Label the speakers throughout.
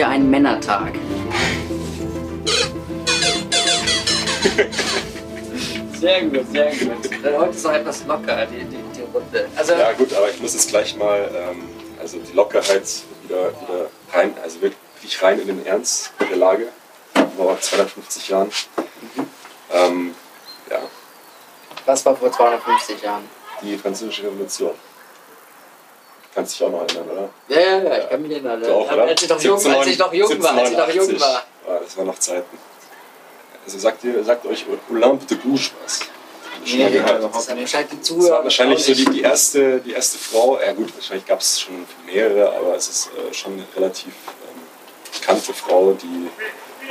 Speaker 1: wir einen Männertag. Sehr gut, sehr gut. Heute ist noch etwas locker, die, die, die Runde. Also,
Speaker 2: Ja gut, aber ich muss jetzt gleich mal, ähm, also die Lockerheit wieder, wieder rein, also wirklich rein in den Ernst der Lage. Vor 250 Jahren. Ähm, ja,
Speaker 1: was war vor 250 Jahren?
Speaker 2: die französische Revolution. Kannst dich auch noch erinnern, oder?
Speaker 1: Ja, ja, ja, ich kann mich erinnern.
Speaker 2: Du auch, oder?
Speaker 1: Als ich noch jung, als ich noch jung war, als ich noch jung
Speaker 2: 1789.
Speaker 1: war.
Speaker 2: Ah, das waren noch Zeiten. Also sagt, ihr, sagt euch Olympe de Gouges was?
Speaker 1: Nee,
Speaker 2: gehört.
Speaker 1: das ist wahrscheinlich die Zuhörer.
Speaker 2: wahrscheinlich so die, die, erste, die erste Frau, ja gut, wahrscheinlich gab es schon mehrere, aber es ist äh, schon eine relativ ähm, bekannte Frau, die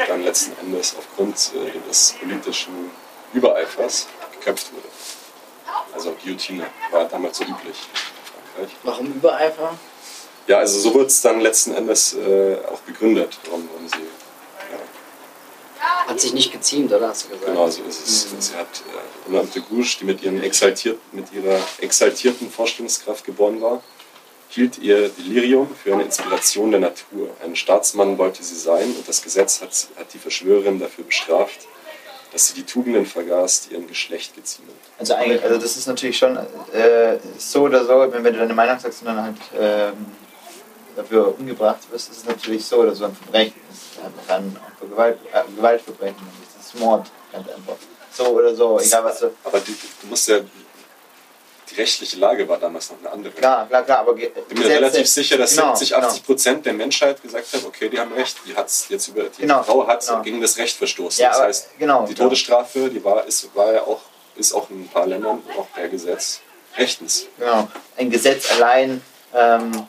Speaker 2: dann letzten Endes aufgrund äh, des politischen Übereifers geköpft wurde. Also Guillotine war damals so üblich in Frankreich.
Speaker 1: Warum Übereifer?
Speaker 2: Ja, also so wurde es dann letzten Endes äh, auch gegründet, warum, warum sie. Ja,
Speaker 1: Hat sich nicht geziemt, oder hast du gesagt?
Speaker 2: genau so ist es. Sie hat äh, Olympe de Gouges, die mit, ihren exaltiert, mit ihrer exaltierten Vorstellungskraft geboren war, hielt ihr Delirium für eine Inspiration der Natur. Ein Staatsmann wollte sie sein und das Gesetz hat, hat die Verschwörerin dafür bestraft, dass sie die Tugenden vergaß, die ihrem Geschlecht geziemen.
Speaker 3: Also eigentlich, also das ist natürlich schon äh, so oder so, wenn, wenn du deine Meinung sagst und dann halt ähm, dafür umgebracht wirst, ist es natürlich so oder so ein Verbrechen. Es ist einfach ein Gewalt, äh, Gewaltverbrechen. Es ist Mord, ganz einfach. So oder so, egal was du.
Speaker 2: Aber die, du musst ja. Die rechtliche Lage war damals noch eine andere.
Speaker 3: Klar, klar, klar, aber
Speaker 2: Ich bin mir relativ sicher, dass
Speaker 3: Genau,
Speaker 2: 70, 80 Prozent der Menschheit gesagt hat, okay, die haben recht, die hat's jetzt über die
Speaker 3: Genau,
Speaker 2: Frau hat
Speaker 3: genau.
Speaker 2: gegen das Recht verstoßen.
Speaker 3: Ja,
Speaker 2: das heißt,
Speaker 3: genau,
Speaker 2: die
Speaker 3: genau.
Speaker 2: Todesstrafe, die war, ist, war ja auch, ist auch in ein paar Ländern auch per Gesetz rechtens.
Speaker 3: Genau. Ein Gesetz allein ähm,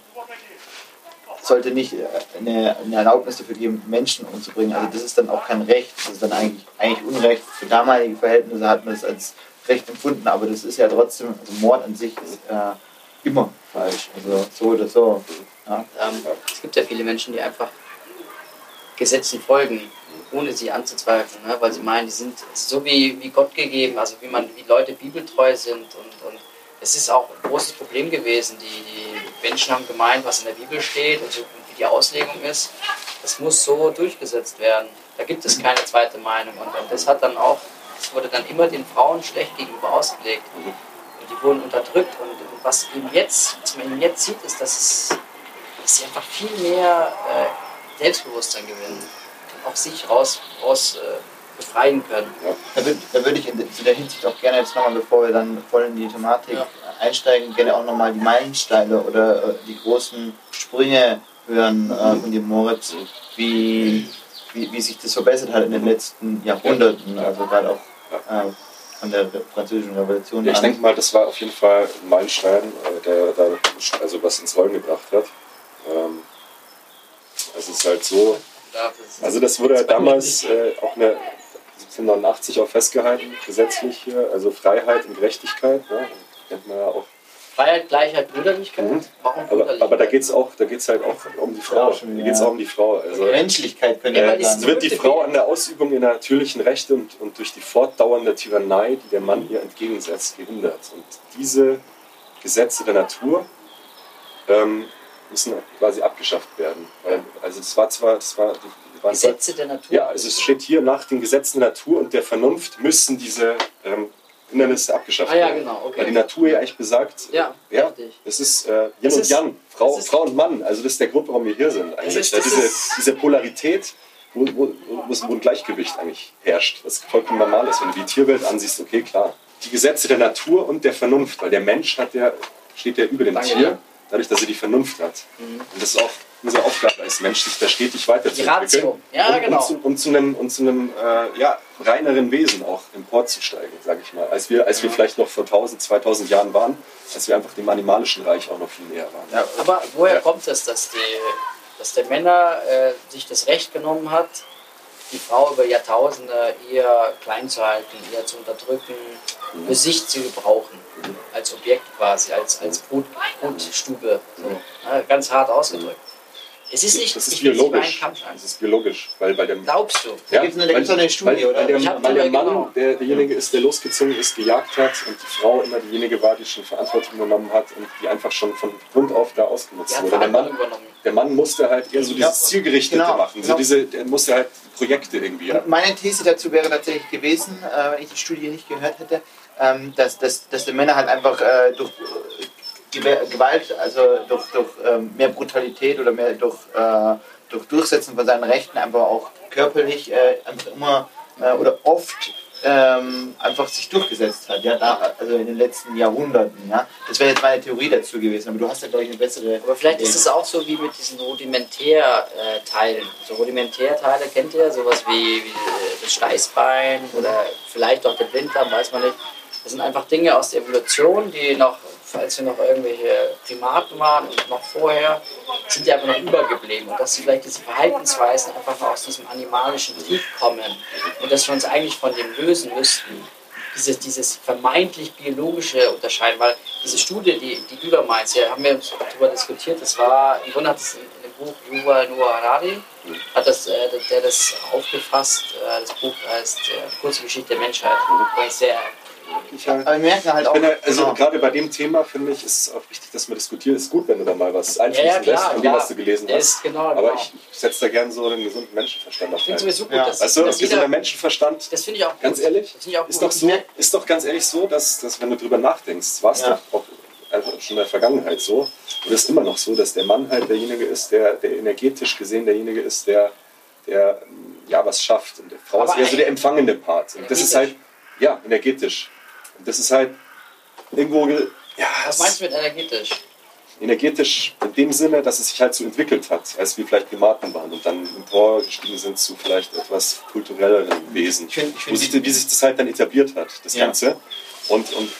Speaker 3: sollte nicht äh, eine, eine Erlaubnis dafür geben, Menschen umzubringen. Also das ist dann auch kein Recht, das ist dann eigentlich, eigentlich Unrecht. Für damalige Verhältnisse hat man das als Recht empfunden, aber das ist ja trotzdem, also Mord an sich ist äh, immer falsch. Also so oder so. Ja.
Speaker 1: Ähm, es gibt ja viele Menschen, die einfach Gesetzen folgen, ohne sie anzuzweifeln, ne? weil sie meinen, die sind so wie, wie Gott gegeben, also wie, man, wie Leute bibeltreu sind. Und, und es ist auch ein großes Problem gewesen. Die, die Menschen haben gemeint, was in der Bibel steht und, wie die Auslegung ist, das muss so durchgesetzt werden. Da gibt es keine zweite Meinung. Und, und das hat dann auch, es wurde dann immer den Frauen schlecht gegenüber ausgelegt. Und die wurden unterdrückt. Und, und was, eben jetzt, was man jetzt sieht, ist, dass, es, dass sie einfach viel mehr äh, Selbstbewusstsein gewinnen und auch sich raus, raus äh, befreien können.
Speaker 3: Da würde da würd ich in, zu der Hinsicht auch gerne jetzt nochmal, bevor wir dann voll in die Thematik
Speaker 1: Ja.
Speaker 3: einsteigen, gerne auch nochmal die Meilensteine oder äh, die großen Sprünge hören äh, von dir, Moritz, wie, wie, wie sich das verbessert hat in den letzten Jahrhunderten, also gerade auch äh, von der französischen Revolution
Speaker 2: Ja, ich
Speaker 3: an.
Speaker 2: denke mal, das war auf jeden Fall ein Meilenstein, äh, der da also was ins Rollen gebracht hat. Ähm, es ist halt so, Also das wurde ja damals äh, auch eine 1789 auch festgehalten, gesetzlich hier, also Freiheit und Gerechtigkeit, ne? kennt man ja auch.
Speaker 1: Freiheit, Gleichheit, Brüderlichkeit.
Speaker 2: Mhm.
Speaker 1: Warum
Speaker 2: Aber,
Speaker 1: Brüderlichkeit?
Speaker 2: aber da geht es auch, da geht's halt auch um die Frau.
Speaker 3: Ja,
Speaker 2: Da geht es
Speaker 3: ja.
Speaker 2: auch um die Frau. Also,
Speaker 3: Menschlichkeit könnte man
Speaker 1: weil
Speaker 2: es wird die Frau an der Ausübung ihrer natürlichen Rechte und, und durch die fortdauernde Tyrannei, die der Mann ihr entgegensetzt, gehindert. Und diese Gesetze der Natur ähm, müssen quasi abgeschafft werden. Weil, also es war zwar, es war,
Speaker 1: Gesetze der Natur.
Speaker 2: ja, also es steht hier, nach den Gesetzen der Natur und der Vernunft müssen diese ähm, Hindernisse abgeschafft
Speaker 1: Ah ja,
Speaker 2: werden.
Speaker 1: genau, okay.
Speaker 2: Weil die Natur ja eigentlich besagt,
Speaker 1: Ja,
Speaker 2: ja das ist äh, Yin und Yang, Frau,
Speaker 1: ist-
Speaker 2: Frau und Mann. Also das ist der Grund, warum wir hier sind. Eigentlich.
Speaker 1: ist-
Speaker 2: diese, diese Polarität, wo, wo, wo, ein Gleichgewicht eigentlich herrscht, was vollkommen normal ist. Wenn du die Tierwelt ansiehst, okay, klar. Die Gesetze der Natur und der Vernunft, weil der Mensch hat ja, steht ja über dem
Speaker 1: Danke,
Speaker 2: Tier, dadurch, dass er die Vernunft hat. Und das ist auch unsere Aufgabe als Mensch, sich da stetig weiterzuentwickeln.
Speaker 1: Ja,
Speaker 2: um,
Speaker 1: genau.
Speaker 2: Um zu, um zu einem, um zu einem äh, ja, reineren Wesen auch emporzusteigen, sage ich mal. Als wir, als wir vielleicht noch vor 1000, 2000 Jahren waren, als wir einfach dem animalischen Reich auch noch viel näher waren.
Speaker 3: Ja,
Speaker 1: Aber woher
Speaker 2: Ja.
Speaker 1: kommt es, dass, die, dass der Männer äh, sich das Recht genommen hat, die Frau über Jahrtausende eher klein zu halten, eher zu unterdrücken, für sich zu gebrauchen, als Objekt quasi, als, als Brut, Brutstube. So. Ja, ganz hart ausgedrückt. Es ist nicht,
Speaker 2: das ist biologisch.
Speaker 1: Kampf an.
Speaker 2: Das ist biologisch, weil bei dem
Speaker 1: Glaubst du?
Speaker 3: Eine- da gibt's doch eine Studie,
Speaker 2: weil,
Speaker 3: oder?
Speaker 2: Weil der, weil der Mann
Speaker 1: genau.
Speaker 2: der, derjenige ist, der losgezogen ist, gejagt hat und die Frau immer diejenige war, die schon Verantwortung übernommen hat und die einfach schon von Grund auf da ausgenutzt wurde. Der Mann, der Mann musste halt eher so dieses
Speaker 3: Ja,
Speaker 2: Zielgerichtete
Speaker 3: genau,
Speaker 2: machen. So
Speaker 3: genau.
Speaker 2: diese, der musste halt Projekte irgendwie
Speaker 3: Und meine These dazu wäre tatsächlich gewesen, äh, wenn ich die Studie nicht gehört hätte, ähm, dass, dass, dass die Männer halt einfach äh, durch Gewalt, also durch, durch ähm, mehr Brutalität oder mehr durch, äh, durch Durchsetzen von seinen Rechten einfach auch körperlich äh, einfach immer äh, oder oft ähm, einfach sich durchgesetzt hat, ja, da, also in den letzten Jahrhunderten. Ja. Das wäre jetzt meine Theorie dazu gewesen, aber du hast ja, glaube ich, eine bessere.
Speaker 1: Aber vielleicht ist es auch so wie mit diesen Rudimentärteilen. So Rudimentärteile kennt ihr, sowas wie, wie äh, das Steißbein oder vielleicht auch der Blinddarm, weiß man nicht. Das sind einfach Dinge aus der Evolution, die noch, als wir noch irgendwelche Primaten waren und noch vorher, sind die einfach noch übergeblieben. Und dass vielleicht diese Verhaltensweisen einfach aus diesem animalischen Trieb kommen und dass wir uns eigentlich von dem lösen müssten dieses, dieses vermeintlich biologische Unterscheiden, weil diese Studie, die, die du da meinst, ja, haben wir darüber diskutiert, das war, im Grunde hat es in, in dem Buch Yuval Noah Harari, hat das, äh, der, das aufgefasst, äh, das Buch heißt äh, Kurze Geschichte der Menschheit, es sehr,
Speaker 2: Ich, halt,
Speaker 3: Aber wir merken halt
Speaker 2: ich
Speaker 3: auch.
Speaker 2: halt, also
Speaker 3: genau.
Speaker 2: gerade bei dem Thema finde ich, ist es auch wichtig, dass man diskutiert. Es ist gut, wenn du da mal was
Speaker 1: ja,
Speaker 2: einfließen
Speaker 1: ja,
Speaker 2: lässt
Speaker 1: klar,
Speaker 2: von dem, was du gelesen
Speaker 1: Der
Speaker 2: hast.
Speaker 1: ist, genau,
Speaker 2: Aber
Speaker 1: genau.
Speaker 2: ich, ich setze da gerne so den gesunden Menschenverstand auf
Speaker 1: ich finde sowieso gut,
Speaker 3: Ja.
Speaker 1: dass,
Speaker 2: Weißt du,
Speaker 1: dass
Speaker 2: gesunder
Speaker 1: jeder,
Speaker 2: Menschenverstand,
Speaker 1: das finde ich auch gut.
Speaker 2: ganz ehrlich,
Speaker 1: das finde ich auch
Speaker 2: ist doch, so, ist doch ganz ehrlich so, dass, dass wenn du drüber nachdenkst, war es
Speaker 3: Ja.
Speaker 2: doch auch einfach schon in der Vergangenheit so, und es ist immer noch so, dass der Mann halt derjenige ist, der, der energetisch gesehen derjenige ist, der, der ja was schafft. Und die Frau
Speaker 1: Aber
Speaker 2: ist eher so der empfangende Part. Und das ist halt, ja, energetisch. Das ist halt irgendwo, ge- ja,
Speaker 1: Was meinst du mit energetisch?
Speaker 2: energetisch in dem Sinne, dass es sich halt so entwickelt hat, als wir vielleicht Primaten waren und dann emporgestiegen sind zu vielleicht etwas kulturelleren Wesen.
Speaker 3: Ich find- ich
Speaker 2: Wo
Speaker 3: find
Speaker 2: sich, wie sich das halt dann etabliert hat, das
Speaker 3: Ja.
Speaker 2: Ganze. Und, und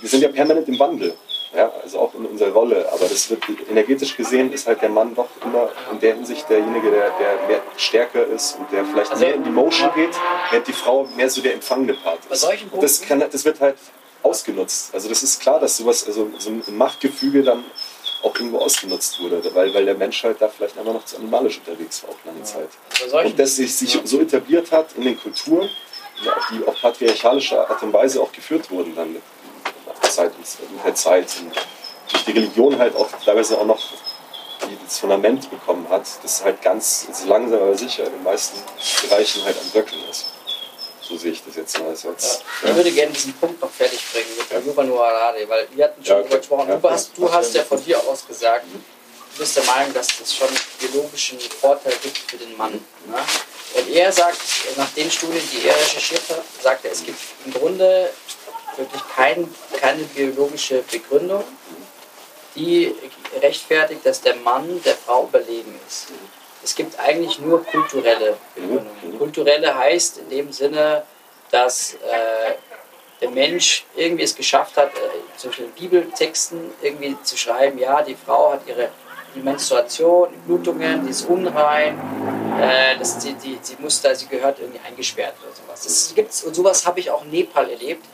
Speaker 2: wir sind ja permanent im Wandel. Ja, also auch in unserer Rolle, aber das wird energetisch gesehen, ist halt der Mann doch immer in der Hinsicht derjenige, der, der mehr stärker ist und der vielleicht
Speaker 1: Also-
Speaker 2: mehr in die Motion geht, während die Frau mehr so der empfangende Part ist.
Speaker 1: Bei solchen
Speaker 2: und das,
Speaker 1: Punkten-
Speaker 2: kann, das wird halt ausgenutzt. Also das ist klar, dass sowas, also so ein Machtgefüge dann auch irgendwo ausgenutzt wurde, weil, weil der Mensch halt da vielleicht einfach noch zu animalisch unterwegs war, auch lange Zeit.
Speaker 1: Solchen,
Speaker 2: Und das sich, sich so etabliert hat in den Kulturen, ja, die auf patriarchalische Art und Weise auch geführt wurden dann Zeit, mit der Zeit und durch die Religion halt auch teilweise auch noch die das Fundament bekommen hat, das halt ganz langsam aber sicher in den meisten Bereichen halt am Bröckeln ist. So sehe ich das jetzt mal. Also
Speaker 1: Ja. Ich würde gerne diesen Punkt noch fertig bringen mit der Yuval Noah Harari, weil wir hatten schon
Speaker 2: Ja, okay.
Speaker 1: gesprochen.
Speaker 2: Ja.
Speaker 1: Du, hast, du hast ja von dir aus gesagt, du bist der Meinung, dass das schon biologischen Vorteil gibt für den Mann. Ne? Und er sagt, nach den Studien, die er recherchiert hat, sagt er, es gibt im Grunde wirklich kein, keine biologische Begründung, die rechtfertigt, dass der Mann der Frau überlegen ist. Es gibt eigentlich nur kulturelle Begründungen. Kulturelle heißt in dem Sinne, dass äh, der Mensch irgendwie es geschafft hat, äh, zum Beispiel in Bibeltexten irgendwie zu schreiben, ja, die Frau hat ihre die Menstruation, die Blutungen, die ist unrein, äh, die, die, sie muss da, sie gehört irgendwie eingesperrt oder sowas. Das gibt's, und sowas habe ich auch in Nepal erlebt.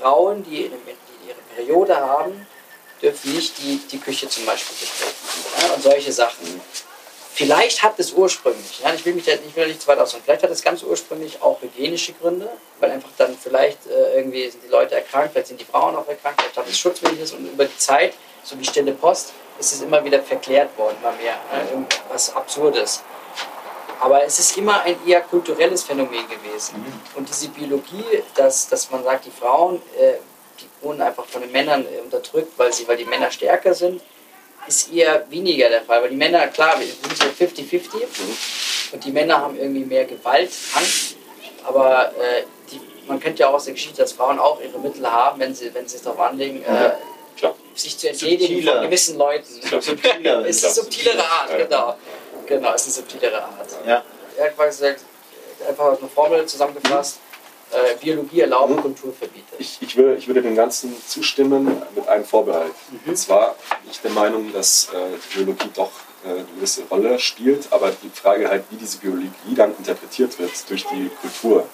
Speaker 1: Frauen, die, in, die ihre Periode haben, dürfen nicht die, die Küche zum Beispiel betreten. Ja, und solche Sachen. Vielleicht hat es ursprünglich, ja, ich will mich da ich will nicht zu weit ausholen, vielleicht hat es ganz ursprünglich auch hygienische Gründe, weil einfach dann vielleicht äh, irgendwie sind die Leute erkrankt, vielleicht sind die Frauen auch erkrankt, vielleicht hat es Schutzwilliges und über die Zeit, so wie Stille Post, ist es immer wieder verklärt worden, immer mehr, ne, irgendwas Absurdes. Aber es ist immer ein eher kulturelles Phänomen gewesen. Und diese Biologie, dass, dass man sagt, die Frauen, äh, die wurden einfach von den Männern äh, unterdrückt, weil, sie, weil die Männer stärker sind, ist eher weniger der Fall. Weil die Männer, klar, wir sind so 50-50 und die Männer haben irgendwie mehr Gewalt, Angst, aber äh, die, man kennt ja auch aus der Geschichte, dass Frauen auch ihre Mittel haben, wenn sie, wenn sie es darauf anlegen, äh,
Speaker 2: klar.
Speaker 1: sich zu entledigen
Speaker 3: Subtiler.
Speaker 1: von gewissen Leuten.
Speaker 3: Subtiler.
Speaker 1: Es ist subtilere Art,
Speaker 2: Ja.
Speaker 1: genau. Genau, es ist eine subtilere Art.
Speaker 3: Ja.
Speaker 1: Er hat quasi gesagt, einfach eine Formel zusammengefasst, äh, Biologie erlauben,
Speaker 2: Mhm.
Speaker 1: Kultur verbietet.
Speaker 2: Ich, ich, würde, ich würde dem Ganzen zustimmen mit einem Vorbehalt. Und zwar bin ich der Meinung, dass äh, die Biologie doch äh, eine gewisse Rolle spielt, aber die Frage halt, wie diese Biologie dann interpretiert wird durch die Kultur.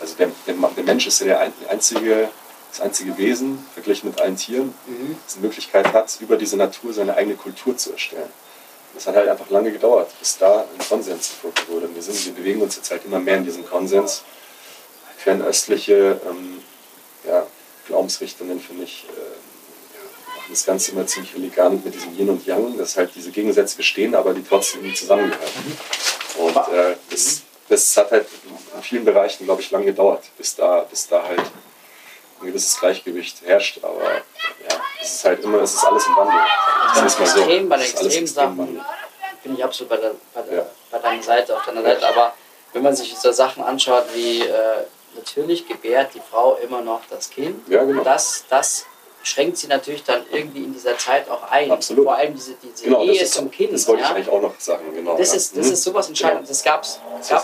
Speaker 2: Also der, der, der Mensch ist ja der ein- einzige, das einzige Wesen, verglichen mit allen Tieren, das eine Möglichkeit hat, über diese Natur seine eigene Kultur zu erstellen. Das hat halt einfach lange gedauert, bis da ein Konsens gefunden wurde. Und wir, sind, wir bewegen uns jetzt halt immer mehr in diesem Konsens. Fernöstliche ähm, ja, Glaubensrichtungen, finde ich, äh, ja, machen das Ganze immer ziemlich elegant mit diesem Yin und Yang, dass halt diese Gegensätze bestehen, aber die trotzdem zusammengehören. Und äh, das, das hat halt in vielen Bereichen, glaube ich, lange gedauert, bis da, bis da halt ein gewisses Gleichgewicht herrscht. Aber ja, es ist halt immer, es ist alles im Wandel.
Speaker 1: Bei
Speaker 2: Das ist mal so.
Speaker 1: Extrem, bei den
Speaker 2: Das
Speaker 1: extremen Sachen bin ich absolut bei, der, bei, der,
Speaker 2: Ja.
Speaker 1: bei deiner Seite, auf deiner Seite. Aber wenn man sich so Sachen anschaut wie äh, natürlich gebärt die Frau immer noch das Kind,
Speaker 2: Ja, genau.
Speaker 1: das, das schränkt sie natürlich dann irgendwie in dieser Zeit auch ein.
Speaker 2: Absolut.
Speaker 1: Vor allem diese, diese
Speaker 2: Genau,
Speaker 1: Ehe
Speaker 2: das, ist,
Speaker 1: zum Kind.
Speaker 2: das wollte ich
Speaker 1: ja?
Speaker 2: eigentlich auch noch sagen. Genau,
Speaker 1: Das
Speaker 2: ja.
Speaker 1: ist, das
Speaker 2: Mhm.
Speaker 1: ist sowas Entscheidendes. Das gab es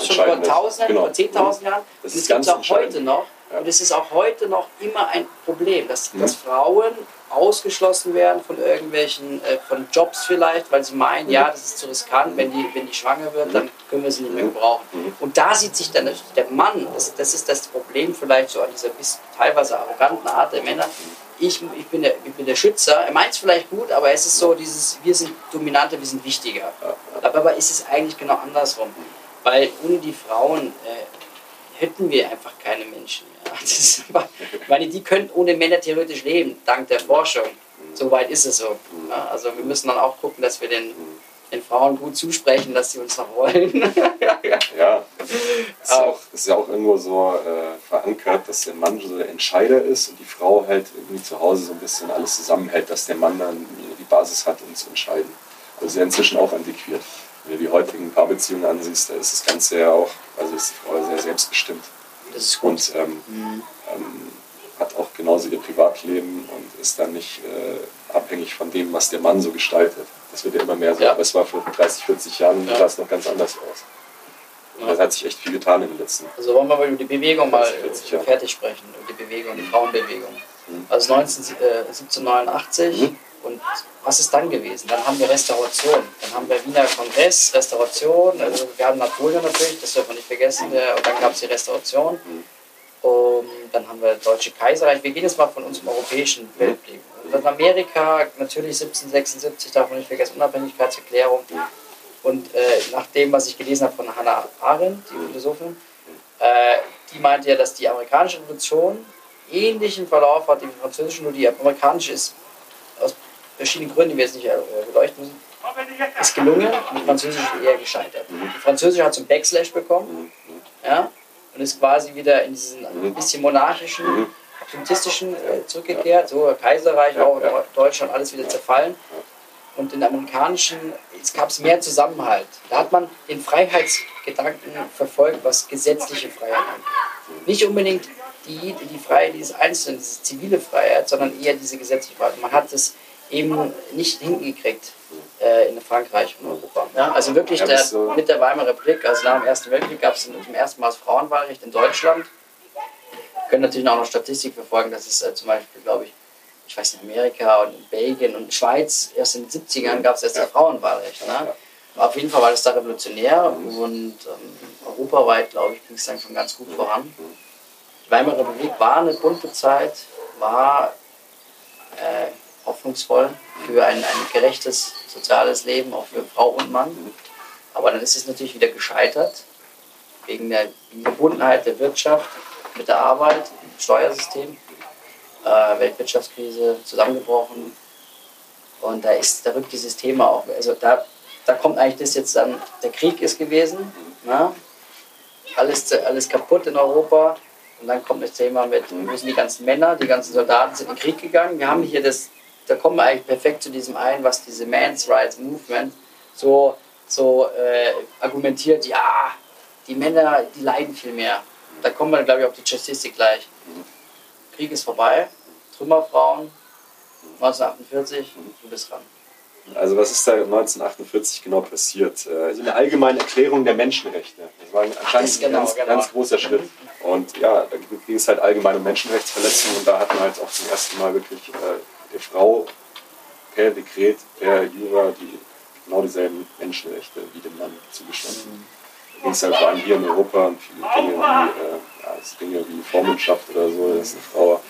Speaker 1: schon vor. Tausenden,
Speaker 2: Genau.
Speaker 1: vor Zehntausend Jahren.
Speaker 2: Das
Speaker 1: es gibt es auch heute noch. Und es ist auch heute noch immer ein Problem, dass,
Speaker 2: Mhm.
Speaker 1: dass Frauen ausgeschlossen werden von irgendwelchen, äh, von Jobs vielleicht, weil sie meinen, ja, das ist zu riskant, wenn die, wenn die schwanger wird, dann können wir sie nicht mehr
Speaker 2: Mhm.
Speaker 1: gebrauchen.
Speaker 2: Mhm.
Speaker 1: Und da sieht sich dann natürlich der Mann, das, das ist das Problem vielleicht so an dieser bis teilweise arroganten Art der Männer. Ich, ich, bin der, ich bin der Schützer. Er meint es vielleicht gut, aber es ist so dieses, wir sind dominanter, wir sind wichtiger. Aber, aber ist es eigentlich genau andersrum. Weil ohne die Frauen äh, hätten wir einfach keine Menschen mehr. Ist ich meine, die könnten ohne Männer theoretisch leben, dank der Forschung. So weit ist es so. Ja, also wir müssen dann auch gucken, dass wir den, den Frauen gut zusprechen, dass sie uns noch wollen.
Speaker 2: Ja, es ist, auch, ist ja auch irgendwo so äh, verankert, dass der Mann so der Entscheider ist und die Frau halt irgendwie zu Hause so ein bisschen alles zusammenhält, dass der Mann dann die Basis hat, um zu entscheiden. Also ist ja inzwischen auch antiquiert. Wenn du die heutigen Paarbeziehungen ansiehst, da ist das Ganze ja auch, also ist die Frau sehr selbstbestimmt
Speaker 1: Das ist gut.
Speaker 2: und ähm,
Speaker 1: Mhm.
Speaker 2: ähm, hat auch genauso ihr Privatleben und ist dann nicht äh, abhängig von dem, was der Mann so gestaltet. Das wird ja immer mehr so.
Speaker 1: Ja.
Speaker 2: Aber es war vor 30, 40 Jahren,
Speaker 1: Ja.
Speaker 2: sah es noch ganz anders aus. Und
Speaker 1: Ja.
Speaker 2: da hat sich echt viel getan in den letzten.
Speaker 1: Also wollen wir mal über die Bewegung mal
Speaker 2: 40 Jahre.
Speaker 1: fertig sprechen, über die Bewegung, die Frauenbewegung.
Speaker 2: Mhm.
Speaker 1: Also 19, äh, 1789
Speaker 2: Mhm.
Speaker 1: Was ist dann gewesen? Dann haben wir Restauration, dann haben wir Wiener Kongress, Restauration, also wir haben Napoleon natürlich, das darf man nicht vergessen, der, und dann gab es die Restauration.
Speaker 2: Mhm.
Speaker 1: Und dann haben wir Deutsche Kaiserreich. Wir gehen jetzt mal von unserem europäischen Weltblick. Und dann Amerika, natürlich 1776, darf man nicht vergessen, Unabhängigkeitserklärung. Und äh, nach dem, was ich gelesen habe von Hannah Arendt, die Philosophin, äh, die meinte ja, dass die amerikanische Revolution ähnlichen Verlauf hat wie die französische, nur die amerikanische ist verschiedenen Gründen, die wir jetzt nicht äh, beleuchten müssen, ist gelungen und die französische ist eher gescheitert. Die französische hat so einen Backslash bekommen ja, und ist quasi wieder in diesen ein bisschen monarchischen, absolutistischen äh, zurückgekehrt, so Kaiserreich, auch. Deutschland, alles wieder zerfallen. Und in der amerikanischen es gab es mehr Zusammenhalt. Da hat man den Freiheitsgedanken verfolgt, was gesetzliche Freiheit angeht. Nicht unbedingt die, die Freiheit dieses Einzelnen, diese zivile Freiheit, sondern eher diese gesetzliche Freiheit. Man hat es eben nicht hingekriegt äh, in Frankreich und Europa. Ja, also wirklich
Speaker 2: Ja,
Speaker 1: der, mit der Weimarer Republik, also nach dem Ersten Weltkrieg, gab es zum ersten Mal das Frauenwahlrecht in Deutschland. Wir können natürlich auch noch Statistik verfolgen, dass es äh, zum Beispiel, glaube ich, ich weiß nicht, Amerika und in Belgien und Schweiz, erst in den 70ern gab es erst das Frauenwahlrecht. Ne? Auf jeden Fall war das da revolutionär und ähm, europaweit, glaube ich, ging es dann schon ganz gut voran. Die Weimarer Republik war eine bunte Zeit, war hoffnungsvoll für ein, ein gerechtes soziales Leben, auch für Frau und Mann. Aber dann ist es natürlich wieder gescheitert, wegen der Verbundenheit der Wirtschaft mit der Arbeit, Steuersystem. Äh, Weltwirtschaftskrise zusammengebrochen. Und da, ist, da rückt dieses Thema auch. Also da, da kommt eigentlich das jetzt dann, der Krieg ist gewesen, ne? alles, alles kaputt in Europa. Und dann kommt das Thema mit, wo sind die ganzen Männer, die ganzen Soldaten sind in den Krieg gegangen. Wir haben hier das, da kommen wir eigentlich perfekt zu diesem ein, was diese Men's Rights Movement so, so äh, argumentiert, ja, die Männer, die leiden viel mehr. Da kommen wir, glaube ich, auf die Statistik gleich. Krieg ist vorbei, Trümmerfrauen, 1948, du bist dran.
Speaker 2: Also was ist da 1948 genau passiert? Äh, eine allgemeine Erklärung der Menschenrechte. Das war anscheinend
Speaker 1: das genau,
Speaker 2: ein ganz,
Speaker 1: genau.
Speaker 2: ganz großer Schritt. Und ja, da ging es halt allgemein um Menschenrechtsverletzungen und da hat man halt auch zum ersten Mal wirklich äh, der Frau per Dekret, per Jura die genau dieselben Menschenrechte wie dem Mann zugestanden. Da ging es halt vor allem hier in Europa um viele Dinge wie, äh, ja, Dinge wie Vormundschaft oder so, dass eine Frau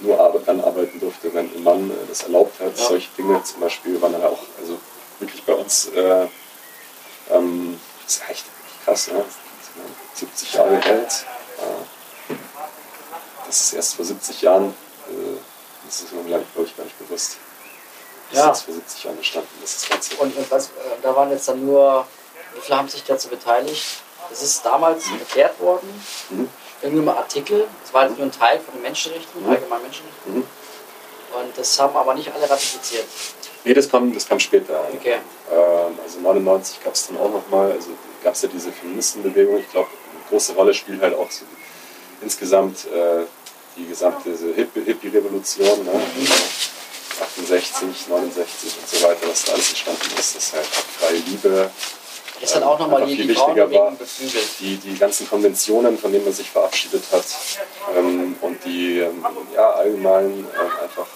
Speaker 2: nur dann arbeiten durfte, wenn ein Mann äh, das erlaubt hat.
Speaker 1: Ja.
Speaker 2: Solche Dinge zum Beispiel waren dann auch also wirklich bei uns, äh, ähm, das ist echt krass, ne? 70 Jahre hält. Äh, das ist erst vor 70 Jahren, das ist mir, glaube ich, gar nicht bewusst. Das
Speaker 1: Ja.
Speaker 2: ist jetzt vor 70 Jahren entstanden, das ist das Ganze.
Speaker 1: Und, und was, äh, da waren jetzt dann nur, wie viele haben sich dazu beteiligt? Das ist damals erklärt worden,
Speaker 2: Mhm.
Speaker 1: irgendwie mal Artikel, das war halt nur ein Teil von den Menschenrechten,
Speaker 2: Mhm.
Speaker 1: allgemeinen Menschenrechten.
Speaker 2: Mhm.
Speaker 1: Und das haben aber nicht alle ratifiziert.
Speaker 2: Nee, das kam, das kam später.
Speaker 1: Okay.
Speaker 2: Ähm, also 99 gab es dann auch nochmal, also gab es ja diese Feministenbewegung. Ich glaube, eine große Rolle spielt halt auch so insgesamt äh, die gesamte Hippie-Revolution, ne? Also 68, 69 und so weiter, was da alles entstanden ist. Das halt freie Liebe,
Speaker 1: Das hat auch nochmal
Speaker 2: einfach
Speaker 1: die, die
Speaker 2: wichtiger war. Die, die ganzen Konventionen, von denen man sich verabschiedet hat ähm, und die ähm, ja, allgemein ähm, einfach,